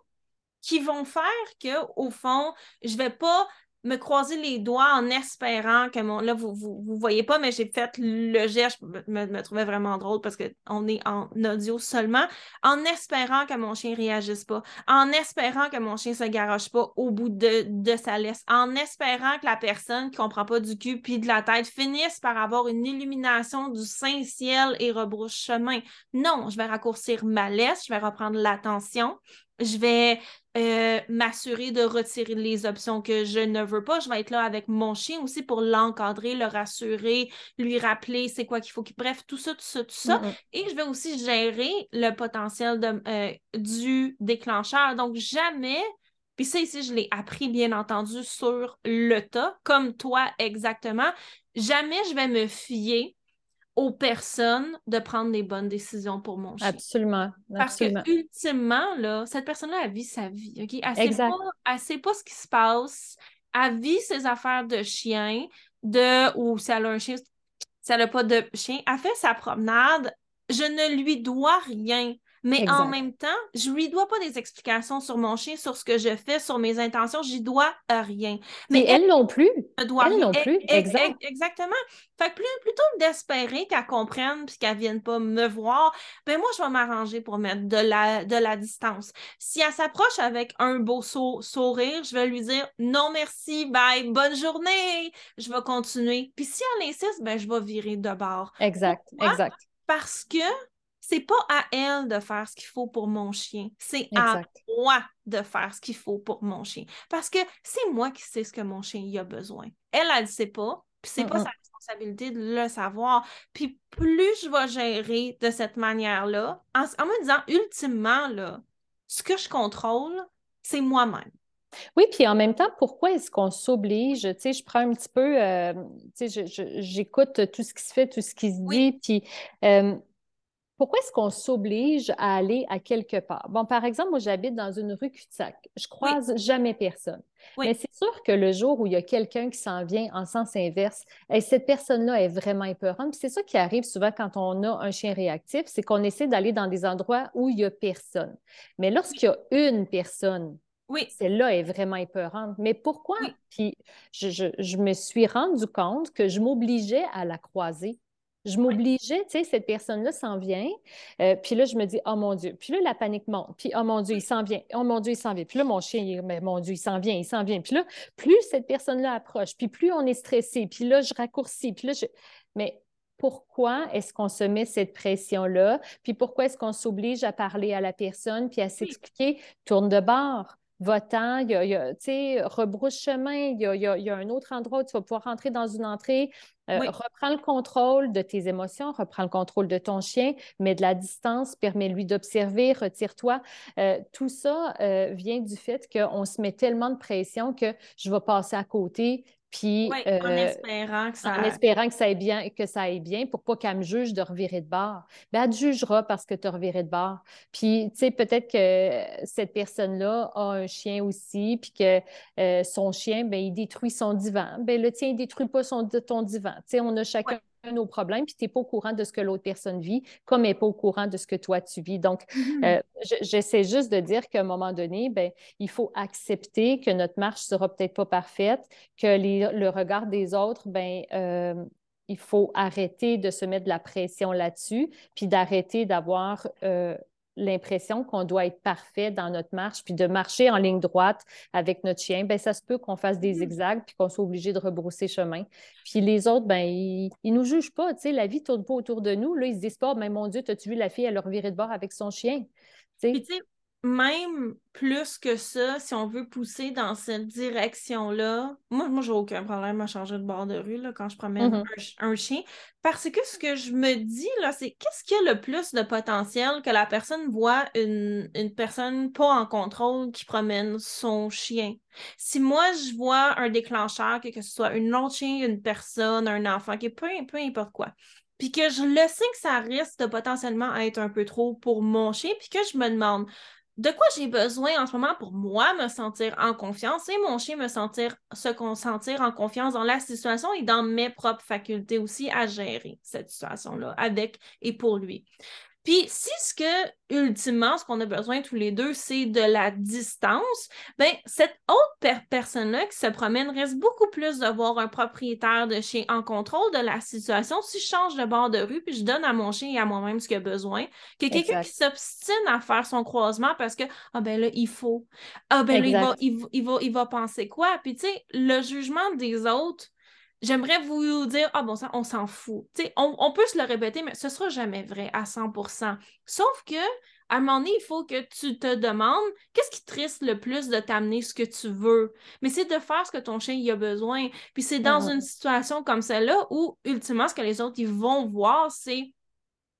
qui vont faire que, au fond, je vais pas me croiser les doigts en espérant que mon. Là, vous vous, voyez pas, mais j'ai fait le geste, je me, trouvais vraiment drôle parce qu'on est en audio seulement, en espérant que mon chien réagisse pas, en espérant que mon chien se garoche pas au bout de, de sa laisse, en espérant que la personne qui comprend pas du cul puis de la tête finisse par avoir une illumination du Saint-Ciel et rebrouche chemin. Non, je vais raccourcir ma laisse, je vais reprendre l'attention, je vais euh, m'assurer de retirer les options que je ne veux pas. Je vais être là avec mon chien aussi pour l'encadrer, le rassurer, lui rappeler c'est quoi qu'il faut qu'il. Bref, tout ça, tout ça, tout ça. Et je vais aussi gérer le potentiel de, euh, du déclencheur. Donc, jamais. Puis ça, ici, je l'ai appris, bien entendu, sur le tas, comme toi exactement. Jamais je vais me fier aux personnes de prendre des bonnes décisions pour mon chien. Absolument. Parce que ultimement, là, cette personne-là, elle vit sa vie. Elle ne sait, pas ce qui se passe. Elle vit ses affaires de chien, de ou si elle a un chien, si elle n'a pas de chien. Elle fait sa promenade. Je ne lui dois rien. Mais en même temps, je lui dois pas des explications sur mon chien, sur ce que je fais, sur mes intentions. J'y dois rien. Mais elle, non plus. elle non plus. Exact. Exactement. Fait que plus, plutôt d'espérer qu'elle comprenne puis qu'elle vienne pas me voir, ben moi, je vais m'arranger pour mettre de la, de la distance. Si elle s'approche avec un beau sourire, je vais lui dire non merci, bye, bonne journée. Je vais continuer. Puis si elle insiste, ben je vais virer de bord. Exact, exact. Parce que c'est pas à elle de faire ce qu'il faut pour mon chien, c'est à moi de faire ce qu'il faut pour mon chien. Parce que c'est moi qui sais ce que mon chien y a besoin. Elle, elle ne sait pas, puis c'est pas sa responsabilité de le savoir. Puis plus je vais gérer de cette manière-là, en, me disant, ultimement, là, ce que je contrôle, c'est moi-même. Oui, puis en même temps, pourquoi est-ce qu'on s'oblige? Tu sais, je prends un petit peu, euh, tu sais, j'écoute tout ce qui se fait, tout ce qui se dit, puis euh, pourquoi est-ce qu'on s'oblige à aller à quelque part? Bon, par exemple, moi, j'habite dans une rue cul-de-sac. Je croise jamais personne. Mais c'est sûr que le jour où il y a quelqu'un qui s'en vient en sens inverse, et cette personne-là est vraiment épeurante. c'est ça qui arrive souvent quand on a un chien réactif, c'est qu'on essaie d'aller dans des endroits où il n'y a personne. Mais lorsqu'il y a une personne Oui. Celle-là est vraiment épeurante. Mais pourquoi? Puis je, me suis rendu compte que je m'obligeais à la croiser. Je m'obligeais, tu sais, cette personne-là s'en vient. Euh, puis là, je me dis, oh mon Dieu. Puis là, la panique monte. Puis, oh mon Dieu, il s'en vient. Oh mon Dieu, il s'en vient. Puis là, mon chien, il, mais mon Dieu, il s'en vient, il s'en vient. Puis là, plus cette personne-là approche, puis plus on est stressé. Puis là, je raccourcis. Puis là, je. Mais pourquoi est-ce qu'on se met cette pression-là? Puis pourquoi est-ce qu'on s'oblige à parler à la personne puis à s'expliquer? Tourne de bord votant, il y a, tu sais, rebrousse chemin, il y, a, un autre endroit où tu vas pouvoir rentrer dans une entrée. Euh, reprends le contrôle de tes émotions, reprends le contrôle de ton chien, mets de la distance, permets-lui d'observer, retire-toi. Euh, tout ça euh, vient du fait qu'on se met tellement de pression que je vais passer à côté, puis, en euh, espérant que ça... En espérant que ça aille bien, que ça aille bien pour pas qu'elle me juge de revirer de bord. Bien, elle te jugera parce que tu as reviré de bord. Puis, tu sais, peut-être que cette personne-là a un chien aussi, puis que euh, son chien, bien, il détruit son divan. Bien, le tien, il détruit pas son, ton divan. Tu sais, on a chacun nos problèmes, puis tu n'es pas au courant de ce que l'autre personne vit, comme elle n'est pas au courant de ce que toi tu vis. Donc, mm-hmm. euh, j'essaie juste de dire qu'à un moment donné, ben, il faut accepter que notre marche ne sera peut-être pas parfaite, que le regard des autres, ben, euh, il faut arrêter de se mettre de la pression là-dessus, puis d'arrêter d'avoir euh, l'impression qu'on doit être parfait dans notre marche, puis de marcher en ligne droite avec notre chien, ben ça se peut qu'on fasse des mm. zigzags, puis qu'on soit obligé de rebrousser chemin. Puis les autres, ben ils, ne nous jugent pas, tu sais, la vie tourne pas autour de nous. Là, ils se disent pas, mais mon Dieu, as-tu vu la fille, elle leur revirer de bord avec son chien? Puis, tu sais, même plus que ça, si on veut pousser dans cette direction-là, moi, moi j'ai aucun problème à changer de bord de rue là, quand je promène mm-hmm. un, chien. Parce que ce que je me dis, là, c'est qu'est-ce qui a le plus de potentiel que la personne voit une, personne pas en contrôle qui promène son chien? Si moi, je vois un déclencheur, que, ce soit une autre chien, une personne, un enfant, que peu, peu importe quoi, puis que je le sais que ça risque de potentiellement être un peu trop pour mon chien, puis que je me demande, de quoi j'ai besoin en ce moment pour moi me sentir en confiance? Et mon chien me sentir se sentir en confiance dans la situation et dans mes propres facultés aussi à gérer cette situation-là avec et pour lui. Puis si ce que, ultimement, ce qu'on a besoin tous les deux, c'est de la distance, ben cette autre personne-là qui se promène reste beaucoup plus de voir un propriétaire de chien en contrôle de la situation. Si je change de bord de rue, puis je donne à mon chien et à moi-même ce qu'il a besoin, que quelqu'un qui s'obstine à faire son croisement parce que, ah ben là, il faut. Ah ben là, il va, il, va, il va penser quoi? Puis tu sais, le jugement des autres, j'aimerais vous dire, ah bon, ça, on s'en fout. On, on, peut se le répéter, mais ce sera jamais vrai à 100% Sauf que, à un moment donné, il faut que tu te demandes qu'est-ce qui te risque le plus de t'amener ce que tu veux? Mais c'est de faire ce que ton chien y a besoin. Puis c'est dans mm-hmm. une situation comme celle-là où, ultimement, ce que les autres ils vont voir, c'est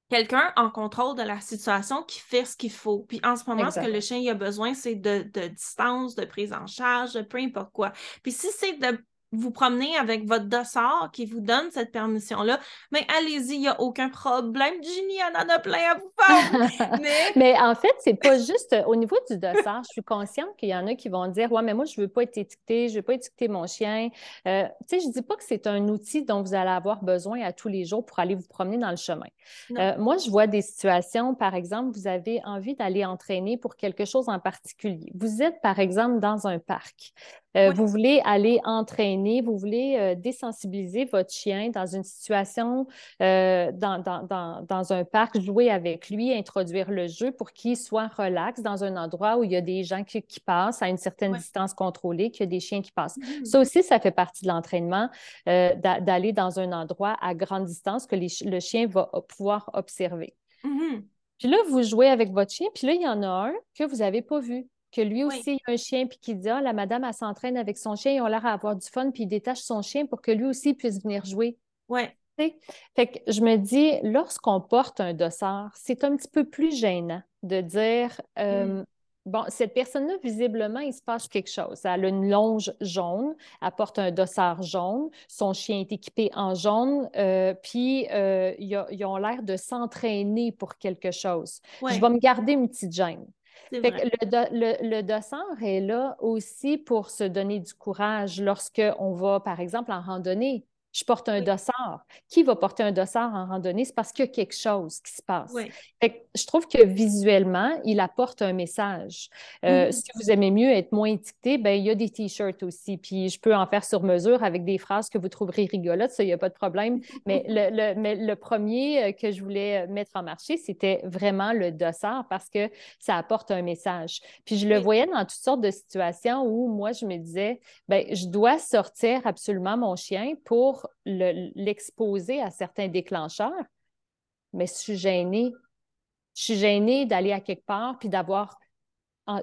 quelqu'un en contrôle de la situation qui fait ce qu'il faut. Puis en ce moment, ce que le chien y a besoin, c'est de, de, distance, de prise en charge, de peu importe quoi. Puis si c'est de vous promenez avec votre dossard qui vous donne cette permission-là, mais allez-y, il n'y a aucun problème. Ginny, en a plein à vous faire. mais... en fait, c'est pas juste euh, au niveau du dossard. je suis consciente qu'il y en a qui vont dire Ouais, mais moi, je ne veux pas être étiquetée, je ne veux pas étiqueter mon chien. Euh, tu sais, je ne dis pas que c'est un outil dont vous allez avoir besoin à tous les jours pour aller vous promener dans le chemin. Euh, moi, je vois des situations, par exemple, vous avez envie d'aller entraîner pour quelque chose en particulier. Vous êtes, par exemple, dans un parc. Euh, vous voulez aller entraîner, vous voulez euh, désensibiliser votre chien dans une situation, euh, dans, dans, un parc, jouer avec lui, introduire le jeu pour qu'il soit relax dans un endroit où il y a des gens qui, passent à une certaine distance contrôlée, qu'il y a des chiens qui passent. Mmh. Ça aussi, ça fait partie de l'entraînement, d'aller dans un endroit à grande distance que le chien va pouvoir observer. Mmh puis là, vous jouez avec votre chien, puis là, il y en a un que vous n'avez pas vu que lui aussi il a un chien, puis qui dit Ah, la madame, elle s'entraîne avec son chien, ils ont l'air d'avoir du fun, puis il détache son chien pour que lui aussi puisse venir jouer. Oui. Fait que je me dis, lorsqu'on porte un dossard, c'est un petit peu plus gênant de dire euh, mm. Bon, cette personne-là, visiblement, il se passe quelque chose. Elle a une longe jaune, elle porte un dossard jaune, son chien est équipé en jaune, euh, puis euh, ils, ont l'air de s'entraîner pour quelque chose. Je vais me garder une petite gêne le, le, dossard est là aussi pour se donner du courage lorsqu'on va, par exemple, en randonnée. Je porte un dossard. Qui va porter un dossard en randonnée? C'est parce qu'il y a quelque chose qui se passe. je trouve que visuellement, il apporte un message. Euh, mm-hmm. Si vous aimez mieux être moins étiqueté, ben, il y a des t-shirts aussi. Puis je peux en faire sur mesure avec des phrases que vous trouverez rigolotes, ça, il n'y a pas de problème. Mais le, mais le premier euh, que je voulais mettre en marché, c'était vraiment le dossard parce que ça apporte un message. Puis je le voyais dans toutes sortes de situations où moi, je me disais, ben, je dois sortir absolument mon chien pour l'exposer à certains déclencheurs, mais je suis gênée. Je suis gênée d'aller à quelque part puis d'avoir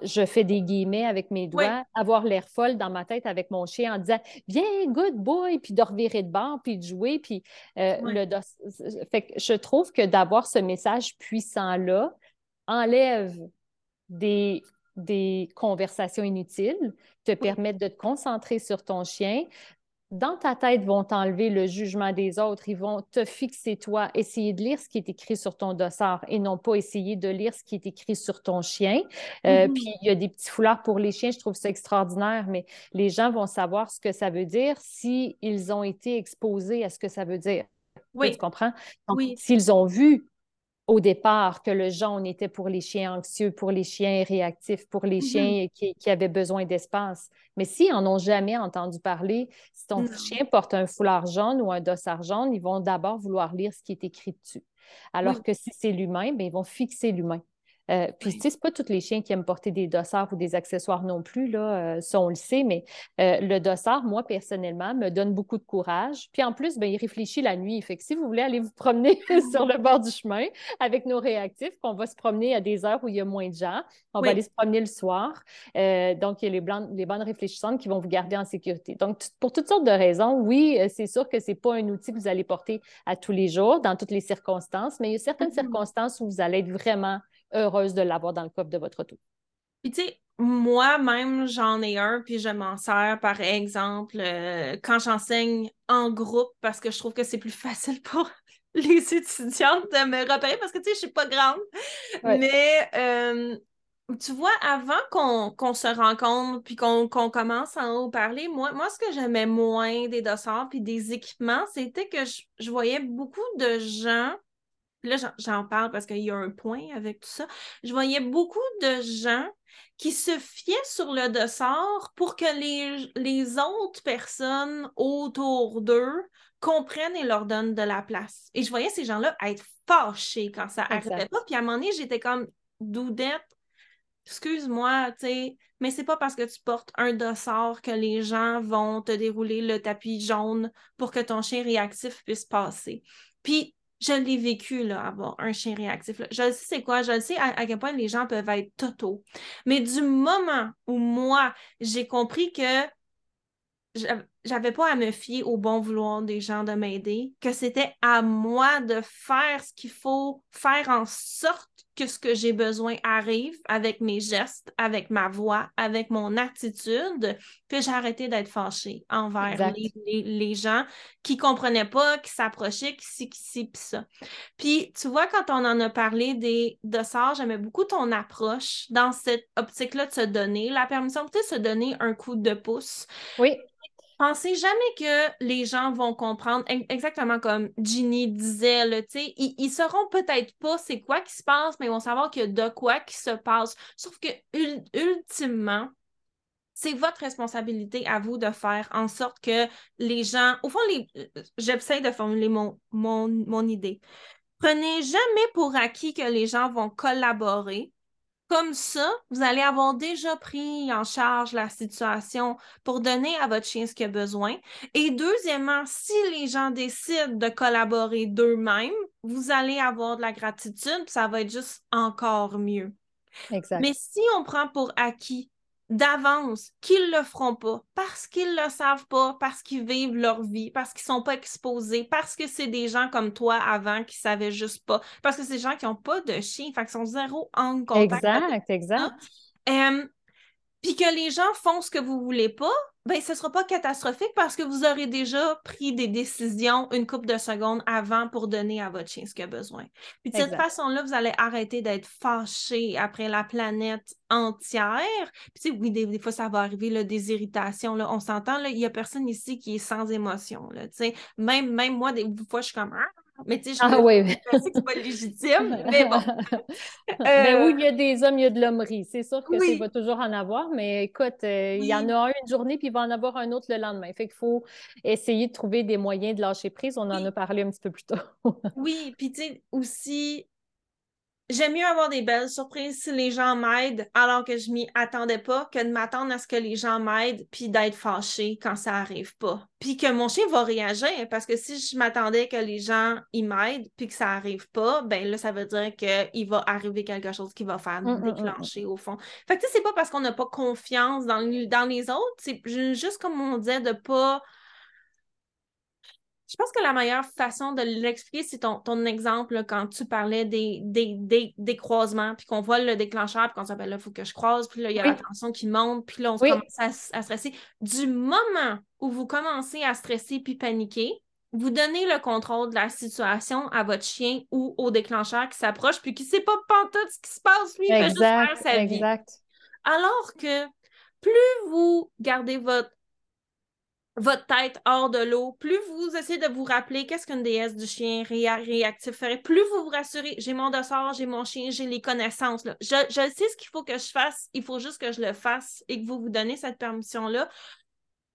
je fais des guillemets avec mes doigts, avoir l'air folle dans ma tête avec mon chien en disant Viens, good boy, puis de revirer de bord, puis de jouer. Puis euh, le fait je trouve que d'avoir ce message puissant-là enlève des, des conversations inutiles, te permettent de te concentrer sur ton chien. Dans ta tête, vont t'enlever le jugement des autres. Ils vont te fixer, toi, essayer de lire ce qui est écrit sur ton dossard et non pas essayer de lire ce qui est écrit sur ton chien. Euh, mm-hmm. Puis, il y a des petits foulards pour les chiens. Je trouve ça extraordinaire, mais les gens vont savoir ce que ça veut dire s'ils ont été exposés à ce que ça veut dire. Oui. Tu comprends? oui. S'ils ont vu au départ que le jaune était pour les chiens anxieux, pour les chiens réactifs, pour les mm-hmm. chiens qui, avaient besoin d'espace. Mais s'ils n'en ont jamais entendu parler, si ton chien porte un foulard jaune ou un dossard jaune, ils vont d'abord vouloir lire ce qui est écrit dessus. Alors que si c'est l'humain, ben, ils vont fixer l'humain. Euh, puis, tu sais, c'est pas tous les chiens qui aiment porter des dossards ou des accessoires non plus, là, euh, ça, on le sait, mais euh, le dossard, moi, personnellement, me donne beaucoup de courage. Puis, en plus, ben, il réfléchit la nuit. Fait que si vous voulez aller vous promener sur le bord du chemin avec nos réactifs, qu'on va se promener à des heures où il y a moins de gens, on va aller se promener le soir. donc, il y a les, les bonnes réfléchissantes qui vont vous garder en sécurité. Donc, pour toutes sortes de raisons, oui, c'est sûr que c'est pas un outil que vous allez porter à tous les jours, dans toutes les circonstances, mais il y a certaines mm-hmm. circonstances où vous allez être vraiment heureuse de l'avoir dans le coffre de votre auto. Puis tu sais, moi-même, j'en ai un, puis je m'en sers, par exemple, euh, quand j'enseigne en groupe, parce que je trouve que c'est plus facile pour les étudiantes de me repérer, parce que, tu sais, je suis pas grande. Mais, euh, tu vois, avant qu'on se rencontre, puis qu'on commence à en parler, moi, moi, ce que j'aimais moins des dossards, puis des équipements, c'était que je voyais beaucoup de gens là, j'en parle parce qu'il y a un point avec tout ça. Je voyais beaucoup de gens qui se fiaient sur le dossard pour que les, les autres personnes autour d'eux comprennent et leur donnent de la place. Et je voyais ces gens-là être fâchés quand ça n'arrivait pas. Puis à un moment donné, j'étais comme doudette. Excuse-moi, tu sais, mais c'est pas parce que tu portes un dossard que les gens vont te dérouler le tapis jaune pour que ton chien réactif puisse passer. Puis je l'ai vécu, là, avoir un chien réactif. Je sais c'est quoi, je sais à, quel point les gens peuvent être totaux. Mais du moment où moi, j'ai compris que j'avais pas à me fier au bon vouloir des gens de m'aider, que c'était à moi de faire ce qu'il faut faire en sorte que ce que j'ai besoin arrive avec mes gestes, avec ma voix, avec mon attitude, que j'ai arrêté d'être fâchée envers les, gens qui comprenaient pas, qui s'approchaient, qui ci, qui ci, puis ça. Puis, tu vois, quand on en a parlé des dossards, j'aimais beaucoup ton approche dans cette optique-là de se donner, la permission de se donner un coup de pouce. Oui. Pensez jamais que les gens vont comprendre exactement comme Ginny disait, là, ils, ils sauront peut-être pas c'est quoi qui se passe, mais ils vont savoir qu'il y a de quoi qui se passe. Sauf que ultimement, c'est votre responsabilité à vous de faire en sorte que les gens, au fond, j'essaie de formuler mon idée. Prenez jamais pour acquis que les gens vont collaborer comme ça, vous allez avoir déjà pris en charge la situation pour donner à votre chien ce qu'il a besoin. Et deuxièmement, si les gens décident de collaborer d'eux-mêmes, vous allez avoir de la gratitude, ça va être juste encore mieux. Exact. Mais si on prend pour acquis d'avance qu'ils ne le feront pas parce qu'ils ne le savent pas, parce qu'ils vivent leur vie, parce qu'ils ne sont pas exposés, parce que c'est des gens comme toi avant qui ne savaient juste pas, parce que c'est des gens qui n'ont pas de chien, fait qu'ils sont zéro en contact. Exact, exact. Puis que les gens font ce que vous voulez pas, ben, ce ne sera pas catastrophique parce que vous aurez déjà pris des décisions une couple de secondes avant pour donner à votre chien ce qu'il a besoin. Puis de cette façon-là, vous allez arrêter d'être fâché après la planète entière. Puis oui, des, fois, ça va arriver, là, des irritations. Là, on s'entend, il n'y a personne ici qui est sans émotion. Là, même, même moi, des fois, je suis comme ah, mais tu sais, je ah, oui. sais que c'est pas légitime, mais bon. Ben oui, il y a des hommes, il y a de l'hommerie. C'est sûr que oui. va toujours en avoir, mais écoute, euh, il y en a un une journée, puis il va en avoir un autre le lendemain. Fait qu'il faut essayer de trouver des moyens de lâcher prise. On en a parlé un petit peu plus tôt. oui, puis tu sais, aussi, J'aime mieux avoir des belles surprises si les gens m'aident alors que je m'y attendais pas que de m'attendre à ce que les gens m'aident puis d'être fâchée quand ça arrive pas. Puis que mon chien va réagir parce que si je m'attendais que les gens m'aident puis que ça arrive pas, ben là ça veut dire qu'il va arriver quelque chose qui va faire mmh, mmh, mmh, déclencher au fond. Fait que tu sais c'est pas parce qu'on n'a pas confiance dans, dans les autres, c'est juste comme on disait de pas je pense que la meilleure façon de l'expliquer, c'est ton, ton exemple quand tu parlais des, des, croisements, puis qu'on voit le déclencheur, puis qu'on s'appelle là, il faut que je croise, puis là, il y a la tension qui monte, puis là, on commence à, stresser. Du moment où vous commencez à stresser puis paniquer, vous donnez le contrôle de la situation à votre chien ou au déclencheur qui s'approche, puis qui ne sait pas pantoute ce qui se passe, lui, il fait juste faire sa exact. vie. Alors que plus vous gardez votre votre tête hors de l'eau, plus vous essayez de vous rappeler qu'est-ce qu'une déesse du chien réactif ferait, plus vous vous rassurez, j'ai mon dossard, j'ai mon chien, j'ai les connaissances. Je, sais ce qu'il faut que je fasse, il faut juste que je le fasse et que vous vous donnez cette permission-là.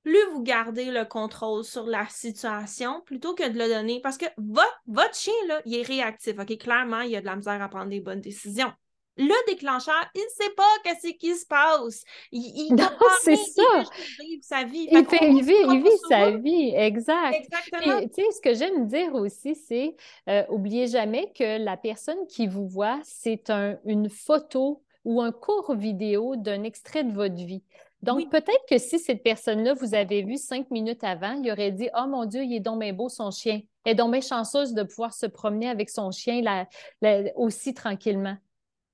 Plus vous gardez le contrôle sur la situation plutôt que de le donner, parce que votre, chien, il est réactif. OK, clairement, il a de la misère à prendre des bonnes décisions le déclencheur, il ne sait pas qu'est-ce qui se passe. Il, non, c'est ça. Il vit sa vie. Il, fait, il vit, sa vie, exact. Exactement. tu sais, ce que j'aime dire aussi, c'est, euh, oubliez jamais que la personne qui vous voit, c'est un, une photo ou un court vidéo d'un extrait de votre vie. Donc, peut-être que si cette personne-là, vous avez vu cinq minutes avant, il aurait dit Oh mon Dieu, il est donc bien beau son chien. Elle est donc bien chanceuse de pouvoir se promener avec son chien aussi tranquillement.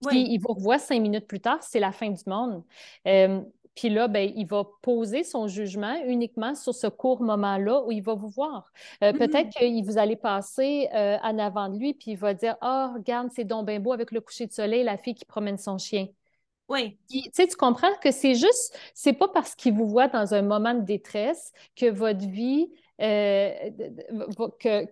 Puis il vous revoit cinq minutes plus tard, c'est la fin du monde. Euh, puis là, ben, il va poser son jugement uniquement sur ce court moment-là où il va vous voir. Euh, mm-hmm. Peut-être que vous allez passer euh, en avant de lui, puis il va dire Ah, oh, regarde, c'est donc bien beau avec le coucher de soleil, la fille qui promène son chien. Oui. Tu sais, tu comprends que c'est juste, c'est pas parce qu'il vous voit dans un moment de détresse que votre vie euh,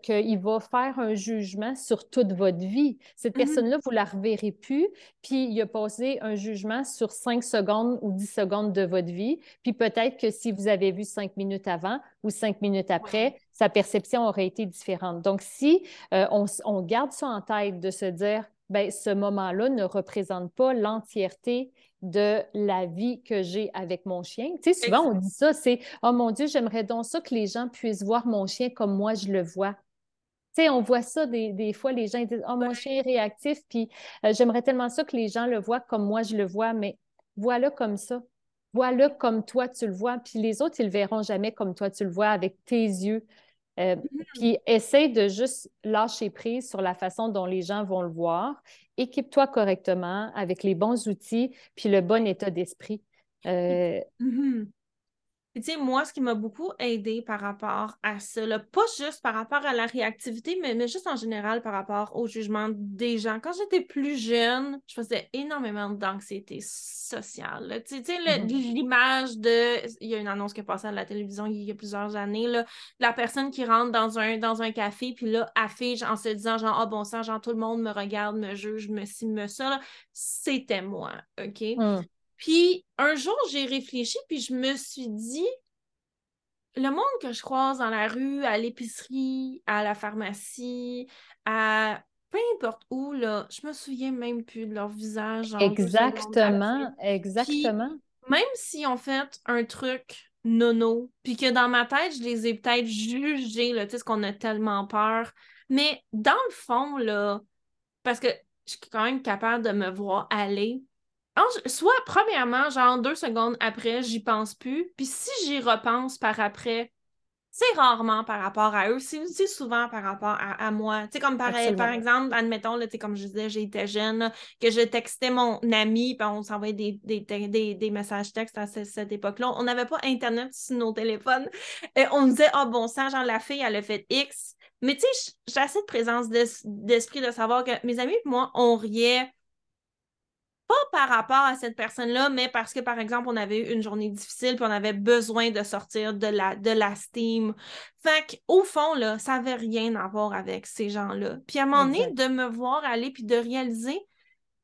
qu'il va faire un jugement sur toute votre vie. Cette mm-hmm. personne-là, vous ne la reverrez plus, puis il a posé un jugement sur cinq secondes ou dix secondes de votre vie. Puis peut-être que si vous avez vu cinq minutes avant ou cinq minutes après, sa perception aurait été différente. Donc, si euh, on, on garde ça en tête de se dire, ben, ce moment-là ne représente pas l'entièreté de la vie que j'ai avec mon chien. Tu sais, souvent, on dit ça, c'est « Oh mon Dieu, j'aimerais donc ça que les gens puissent voir mon chien comme moi je le vois. » Tu sais, on voit ça des, fois, les gens disent « Oh, mon chien est réactif, puis euh, j'aimerais tellement ça que les gens le voient comme moi je le vois. » Mais voilà comme ça. Vois-le comme toi tu le vois, puis les autres, ils le verront jamais comme toi tu le vois avec tes yeux, euh, mm-hmm. Puis essaye de juste lâcher prise sur la façon dont les gens vont le voir. Équipe-toi correctement avec les bons outils, puis le bon état d'esprit. Euh, mm-hmm tu sais, moi, ce qui m'a beaucoup aidé par rapport à ça, pas juste par rapport à la réactivité, mais, mais, juste en général par rapport au jugement des gens. Quand j'étais plus jeune, je faisais énormément d'anxiété sociale. Tu sais, mm-hmm. l'image de. Il y a une annonce qui est passée à la télévision il y a plusieurs années, là, la personne qui rentre dans un, dans un café, puis là, affiche en se disant, genre, ah bon sang, genre, tout le monde me regarde, me juge, me ci, me ça. C'était moi, OK? Mm. Puis un jour, j'ai réfléchi, puis je me suis dit, le monde que je croise dans la rue, à l'épicerie, à la pharmacie, à peu importe où, là, je me souviens même plus de leur visage. Exactement, exactement. même si on fait un truc nono, puis que dans ma tête, je les ai peut-être jugés, là, tu sais, ce qu'on a tellement peur. Mais dans le fond, là, parce que je suis quand même capable de me voir aller, soit, premièrement, genre deux secondes après, j'y pense plus. Puis si j'y repense par après, c'est rarement par rapport à eux, c'est souvent par rapport à, moi. Tu sais, comme par, par exemple, admettons, là, comme je disais, j'étais jeune, que je textais mon ami, puis on s'envoyait des, des, des, messages textes à cette, époque-là. On n'avait pas Internet sur nos téléphones. Et on disait, ah oh, bon sang, genre, la fille, elle a fait X. Mais tu sais, j'ai assez de présence d'esprit de savoir que mes amis et moi, on riait pas par rapport à cette personne-là, mais parce que, par exemple, on avait eu une journée difficile puis on avait besoin de sortir de la, de la steam. Fait qu'au fond, là, ça n'avait rien à voir avec ces gens-là. Puis à un moment donné, de me voir aller puis de réaliser,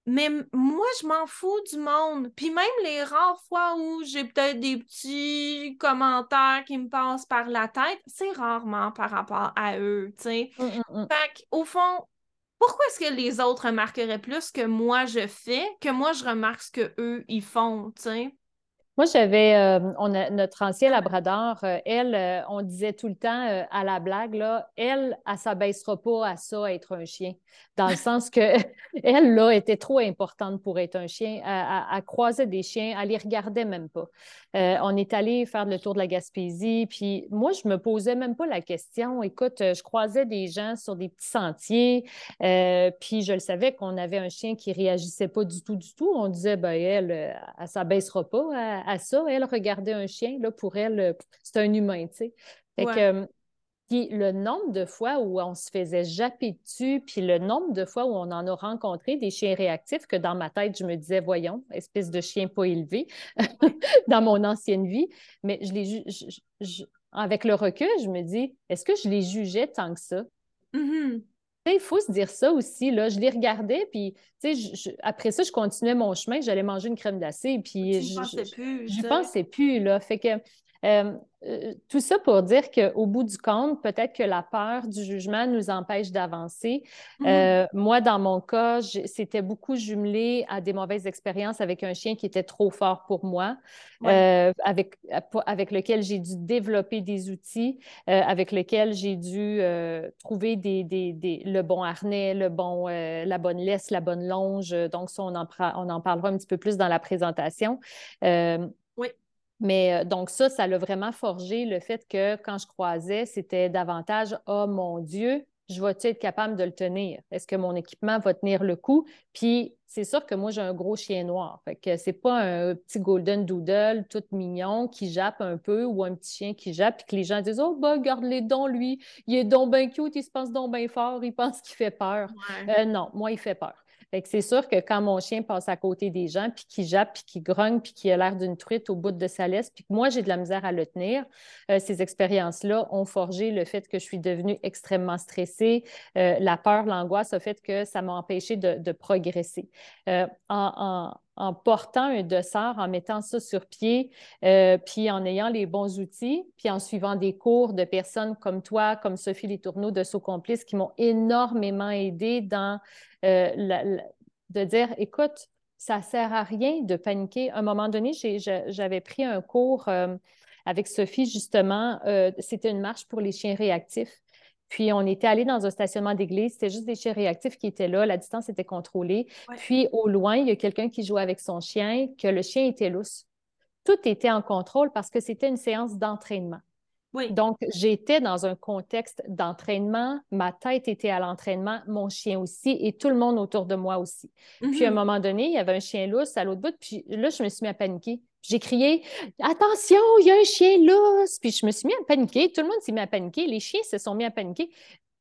mais moi, je m'en fous du monde. Puis même les rares fois où j'ai peut-être des petits commentaires qui me passent par la tête, c'est rarement par rapport à eux, tu sais. Mmh, mmh, mmh. Fait qu'au fond, pourquoi est-ce que les autres remarqueraient plus que moi je fais, que moi je remarque ce qu'eux ils font, tu? Moi, j'avais, euh, on a, notre ancien labrador, euh, elle, euh, on disait tout le temps à la blague, là, elle, elle, s'abaissera pas à ça, être un chien. Dans le sens que elle, là, était trop importante pour être un chien. Elle, croisait des chiens, elle les regardait même pas. on est allé faire le tour de la Gaspésie, puis moi, je me posais même pas la question. Écoute, je croisais des gens sur des petits sentiers, puis je le savais qu'on avait un chien qui réagissait pas du tout, du tout. On disait, ben elle, elle, elle s'abaissera pas à ça. Elle regardait un chien, là, pour elle, euh, c'est un humain, tu sais. Fait que, euh, puis le nombre de fois où on se faisait japper dessus, puis le nombre de fois où on en a rencontré des chiens réactifs, que dans ma tête, je me disais, voyons, espèce de chien pas élevé dans mon ancienne vie. Mais je les avec le recul, je me dis, est-ce que je les jugeais tant que ça? Mm-hmm il faut se dire ça aussi. Là. Je les regardais, puis après ça, je continuais mon chemin, j'allais manger une crème glacée, puis je, pensais plus. Je, pensais plus, là. Fait que euh, euh, tout ça pour dire qu'au bout du compte, peut-être que la peur du jugement nous empêche d'avancer. Mhm. Euh, moi, dans mon cas, c'était beaucoup jumelé à des mauvaises expériences avec un chien qui était trop fort pour moi, avec, avec lequel j'ai dû développer des outils, avec lequel j'ai dû trouver des, des, le bon harnais, le bon, la bonne laisse, la bonne longe. Donc, ça, on en, on en parlera un petit peu plus dans la présentation. Mais euh, donc ça, ça l'a vraiment forgé le fait que quand je croisais, c'était davantage Oh mon Dieu, je vais être capable de le tenir? Est-ce que mon équipement va tenir le coup? Puis c'est sûr que moi, j'ai un gros chien noir. Fait que c'est pas un petit golden doodle tout mignon qui jappe un peu ou un petit chien qui jappe puis que les gens disent Oh, bah, garde-les dons, lui. Il est donc bien cute, il se pense donc bien fort, il pense qu'il fait peur. Euh, non, moi, il fait peur c'est sûr que quand mon chien passe à côté des gens, puis qu'il jappe, puis qu'il grogne, puis qu'il a l'air d'une truite au bout de sa laisse, puis que moi, j'ai de la misère à le tenir, euh, ces expériences-là ont forgé le fait que je suis devenue extrêmement stressée. Euh, la peur, l'angoisse a fait que ça m'a empêché de, progresser. Euh, en, portant un dossard, en mettant ça sur pied, puis en ayant les bons outils, puis en suivant des cours de personnes comme toi, comme Sophie Letourneau de So Complice, qui m'ont énormément aidé dans euh, de dire, écoute, ça sert à rien de paniquer. À un moment donné, j'avais pris un cours euh, avec Sophie, justement, euh, c'était une marche pour les chiens réactifs. Puis on était allé dans un stationnement d'église, c'était juste des chiens réactifs qui étaient là, la distance était contrôlée. Puis au loin, il y a quelqu'un qui jouait avec son chien, que le chien était lousse. Tout était en contrôle parce que c'était une séance d'entraînement. Donc, j'étais dans un contexte d'entraînement, ma tête était à l'entraînement, mon chien aussi, et tout le monde autour de moi aussi. Puis, à un mm-hmm. moment donné, il y avait un chien lousse à l'autre bout, puis là, je me suis mis à paniquer. J'ai crié Attention, il y a un chien lousse! Puis je me suis mis à paniquer. Tout le monde s'est mis à paniquer. Les chiens se sont mis à paniquer.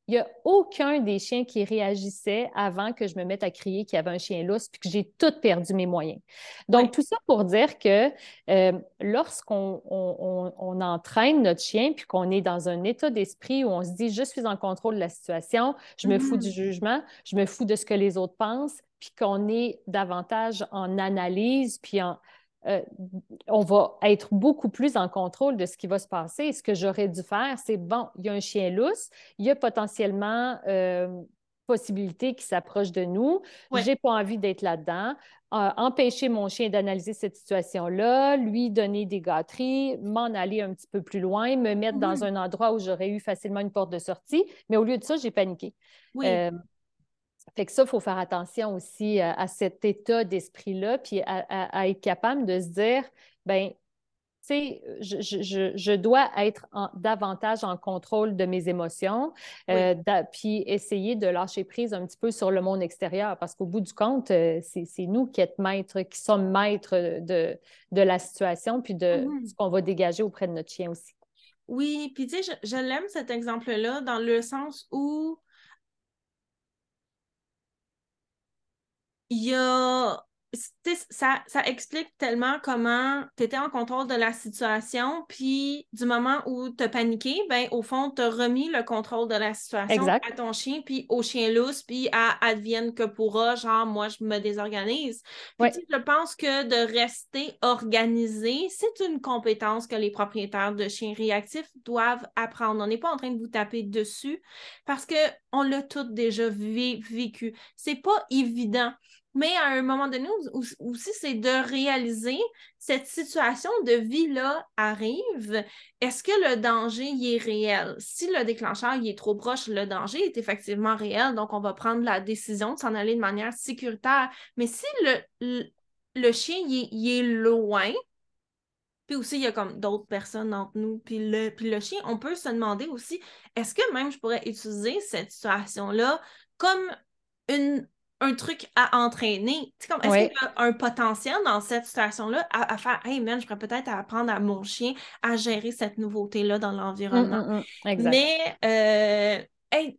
Il n'y a aucun des chiens qui réagissait avant que je me mette à crier qu'il y avait un chien lousse puis que j'ai tout perdu mes moyens. Donc, tout ça pour dire que euh, lorsqu'on on, entraîne notre chien puis qu'on est dans un état d'esprit où on se dit je suis en contrôle de la situation, je me fous du mm-hmm. jugement, je me fous de ce que les autres pensent, puis qu'on est davantage en analyse puis en euh, on va être beaucoup plus en contrôle de ce qui va se passer. ce que j'aurais dû faire, c'est bon, il y a un chien lousse, il y a potentiellement euh, possibilité qu'il s'approche de nous. Je J'ai pas envie d'être là-dedans. Euh, empêcher mon chien d'analyser cette situation-là, lui donner des gâteries, m'en aller un petit peu plus loin, me mettre dans mm-hmm. un endroit où j'aurais eu facilement une porte de sortie. Mais au lieu de ça, j'ai paniqué. Oui. Fait que ça, il faut faire attention aussi à, cet état d'esprit-là, puis à, être capable de se dire, ben sais, je, je, je, dois être davantage en contrôle de mes émotions, euh, puis essayer de lâcher prise un petit peu sur le monde extérieur, parce qu'au bout du compte, euh, c'est nous qui, êtes maîtres, qui sommes maîtres de, de la situation, puis de mm-hmm. ce qu'on va dégager auprès de notre chien aussi. Oui, puis tu sais, je, je l'aime cet exemple-là dans le sens où il y a ça, ça explique tellement comment tu étais en contrôle de la situation, puis du moment où tu as paniqué, ben, au fond, tu as remis le contrôle de la situation à ton chien, puis au chien lousse, puis à advienne que pourra, genre, moi, je me désorganise. je pense que de rester organisé, c'est une compétence que les propriétaires de chiens réactifs doivent apprendre. On n'est pas en train de vous taper dessus parce qu'on l'a tout déjà vécu. C'est pas évident. Mais à un moment donné aussi, c'est de réaliser cette situation de vie-là arrive. Est-ce que le danger y est réel? Si le déclencheur y est trop proche, le danger est effectivement réel. Donc, on va prendre la décision de s'en aller de manière sécuritaire. Mais si le, le, chien y est, loin, puis aussi, il y a comme d'autres personnes entre nous, puis le, puis le chien, on peut se demander aussi, est-ce que même je pourrais utiliser cette situation-là comme une un truc à entraîner? Comme, est-ce qu'il y a un potentiel dans cette situation-là à, faire Hey man, je pourrais peut-être apprendre à mon chien à gérer cette nouveauté-là dans l'environnement? Hum, hum, hum. Mais euh,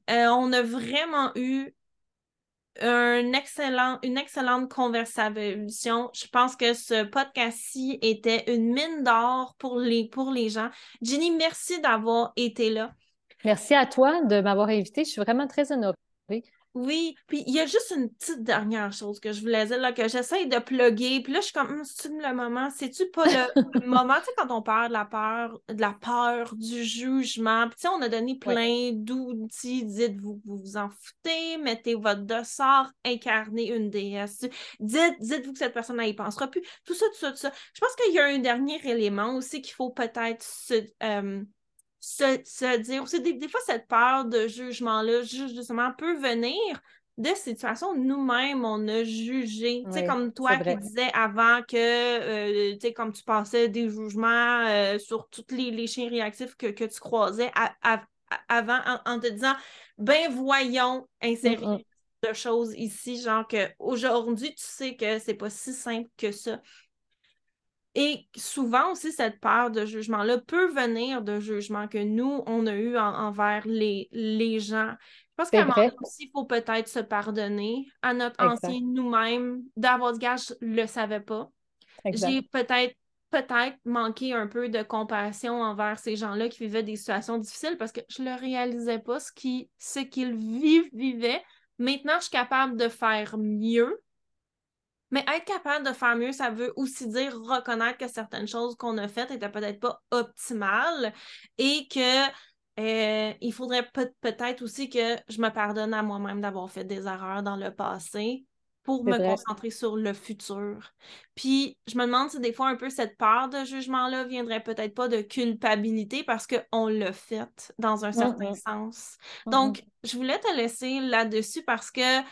euh, on a vraiment eu une excellente conversation. Je pense que ce podcast-ci était une mine d'or pour les, pour les gens. Jenny, merci d'avoir été là. Merci à toi de m'avoir invité. Je suis vraiment très honorée. Oui, puis il y a juste une petite dernière chose que je voulais dire, là, que j'essaye de plugger. Puis là, je suis comme, hum, c'est le moment? C'est-tu pas le moment? Tu sais, quand on parle de la peur, de la peur, du jugement, puis tu sais, on a donné plein d'outils. Dites-vous, vous vous en foutez, mettez votre dossard, incarnez une déesse. Dites, dites-vous que cette personne n'y pensera plus. Tout ça, tout ça, tout ça. Je pense qu'il y a un dernier élément aussi qu'il faut peut-être se. Euh, se, dire aussi, des, fois, cette peur de jugement-là, justement, peut venir de situations où nous-mêmes, on a jugé. tu sais, comme toi qui disais avant que, euh, tu sais, comme tu passais des jugements euh, sur tous les, chiens réactifs que, tu croisais avant en, te disant, ben voyons, insérer de choses ici, genre qu'aujourd'hui, tu sais que c'est pas si simple que ça. Et souvent aussi, cette peur de jugement-là peut venir de jugements que nous, on a eu envers les, les gens. Je pense qu'à un moment aussi, il faut peut-être se pardonner à notre ancien nous-mêmes d'avoir dit, gars, je le savais pas. J'ai peut-être peut-être manqué un peu de compassion envers ces gens-là qui vivaient des situations difficiles parce que je ne réalisais pas ce qu'ils ce qu'ils vivaient. Maintenant, je suis capable de faire mieux mais être capable de faire mieux, ça veut aussi dire reconnaître que certaines choses qu'on a faites n'étaient peut-être pas optimales et que euh, il faudrait peut-être aussi que je me pardonne à moi-même d'avoir fait des erreurs dans le passé pour me concentrer sur le futur. Puis je me demande si des fois un peu cette peur de jugement-là viendrait peut-être pas de culpabilité parce qu'on l'a fait dans un certain sens. Donc, je voulais te laisser là-dessus parce que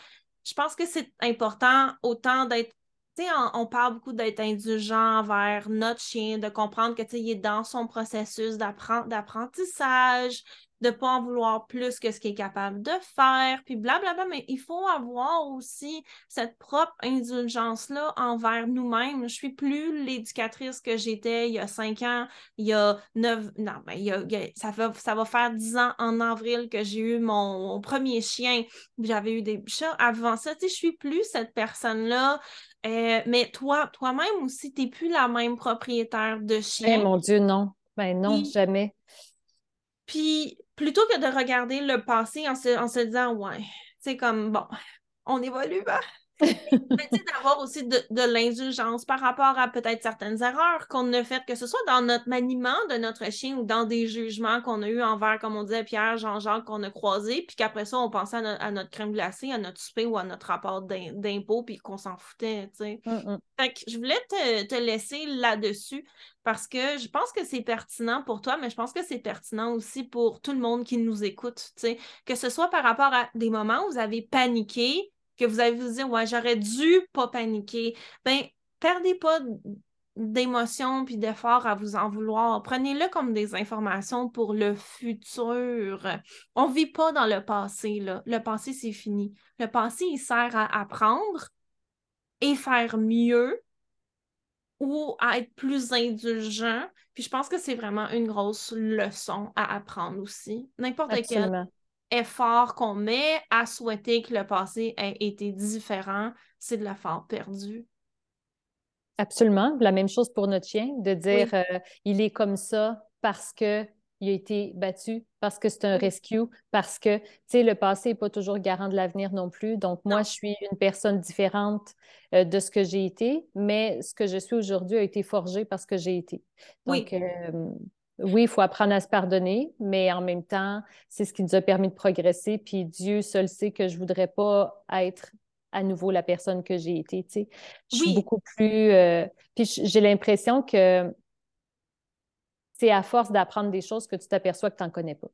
je pense que c'est important autant d'être on, on, parle beaucoup d'être indulgent envers notre chien, de comprendre que il est dans son processus d'apprentissage, de ne pas en vouloir plus que ce qu'il est capable de faire, puis blablabla, mais il faut avoir aussi cette propre indulgence-là envers nous-mêmes. Je suis plus l'éducatrice que j'étais il y a cinq ans, il y a neuf, non, mais ben, ça, va, ça va faire dix ans en avril que j'ai eu mon, premier chien, j'avais eu des chats. Avant ça, tu sais, je suis plus cette personne-là. Euh, mais toi, toi-même aussi, tu n'es plus la même propriétaire de chien. Eh mon Dieu, non. Ben non, jamais. Puis plutôt que de regarder le passé en se, en se disant, ouais, c'est comme, bon, on évolue, hein? D'avoir aussi de, l'indulgence par rapport à peut-être certaines erreurs qu'on a faites, que ce soit dans notre maniement de notre chien ou dans des jugements qu'on a eu envers, comme on disait, Pierre, Jean-Jacques, qu'on a croisé, puis qu'après ça, on pensait à, notre crème glacée, à notre souper ou à notre rapport d'impôt, puis qu'on s'en foutait, tu sais. Mm, mm. Fait que je voulais te, te laisser là-dessus parce que je pense que c'est pertinent pour toi, mais je pense que c'est pertinent aussi pour tout le monde qui nous écoute, tu sais. Que ce soit par rapport à des moments où vous avez paniqué, que vous avez vous dire, ouais, j'aurais dû pas paniquer, ben, perdez pas d'émotions puis d'efforts à vous en vouloir. Prenez-le comme des informations pour le futur. On ne vit pas dans le passé, là. Le passé, c'est fini. Le passé, il sert à apprendre et faire mieux ou à être plus indulgent. Puis je pense que c'est vraiment une grosse leçon à apprendre aussi. N'importe quel effort qu'on met à souhaiter que le passé ait été différent, c'est de l'effort perdu. Absolument. La même chose pour notre chien, de dire euh, il est comme ça parce que il a été battu, parce que c'est un rescue, parce que, tu sais, le passé n'est pas toujours garant de l'avenir non plus. Donc, moi, je suis une personne différente euh, de ce que j'ai été, mais ce que je suis aujourd'hui a été forgé parce que j'ai été. Donc, oui. Euh, oui, il faut apprendre à se pardonner, mais en même temps, c'est ce qui nous a permis de progresser. Puis Dieu seul sait que je ne voudrais pas être à nouveau la personne que j'ai été. Tu sais. Je suis beaucoup plus. Euh, puis j'ai l'impression que c'est à force d'apprendre des choses que tu t'aperçois que tu n'en connais pas.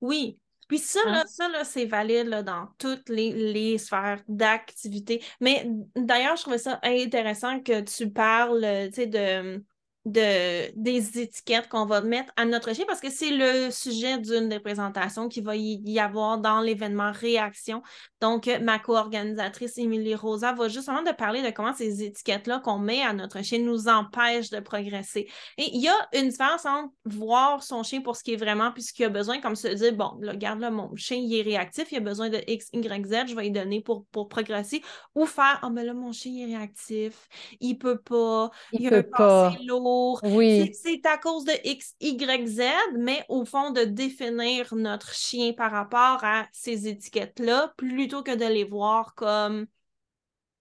Oui. Puis ça, hein? là, c'est valide dans toutes les, les sphères d'activité. Mais d'ailleurs, je trouvais ça intéressant que tu parles, tu sais, de de, des étiquettes qu'on va mettre à notre chien parce que c'est le sujet d'une des présentations qui va y, avoir dans l'événement Réaction. Donc, ma co-organisatrice Émilie Rosa va justement de parler de comment ces étiquettes-là qu'on met à notre chien nous empêchent de progresser. Et il y a une différence entre voir son chien pour ce qui est vraiment puis ce qu'il a besoin, comme se dire, bon, regarde là, mon chien, il est réactif, il a besoin de X, Y, Z, je vais lui donner pour, pour progresser, ou faire, oh, mais là, mon chien, il est réactif, il peut pas, il, il peut a un pas. lourd, oui. C'est à cause de X, Y, Z, mais au fond, de définir notre chien par rapport à ces étiquettes-là, plutôt que de les voir comme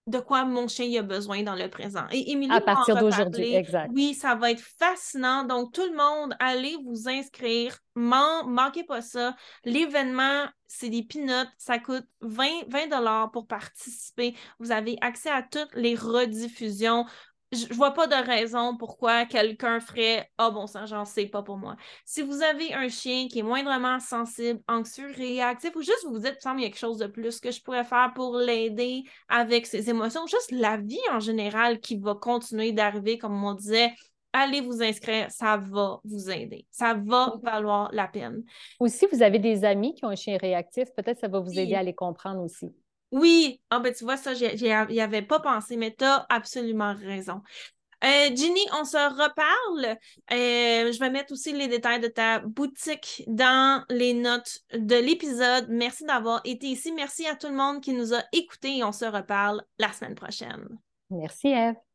de quoi mon chien a besoin dans le présent. Et Émilie à partir d'aujourd'hui, exact. Oui, ça va être fascinant. Donc, tout le monde, allez vous inscrire. Man manquez pas ça. L'événement, c'est des peanuts. Ça coûte 20, 20 pour participer. Vous avez accès à toutes les rediffusions je vois pas de raison pourquoi quelqu'un ferait Ah oh, bon sang, j'en sais pas pour moi. Si vous avez un chien qui est moindrement sensible, anxieux, réactif, ou juste vous vous dites, il semble y a quelque chose de plus que je pourrais faire pour l'aider avec ses émotions, juste la vie en général qui va continuer d'arriver, comme on disait, allez vous inscrire, ça va vous aider. Ça va valoir la peine. Ou si vous avez des amis qui ont un chien réactif, peut-être ça va vous aider à les comprendre aussi. Oui, ah ben tu vois, ça, j'y avais pas pensé, mais tu as absolument raison. Euh, Ginny, on se reparle. Euh, je vais mettre aussi les détails de ta boutique dans les notes de l'épisode. Merci d'avoir été ici. Merci à tout le monde qui nous a écoutés et on se reparle la semaine prochaine. Merci, Eve.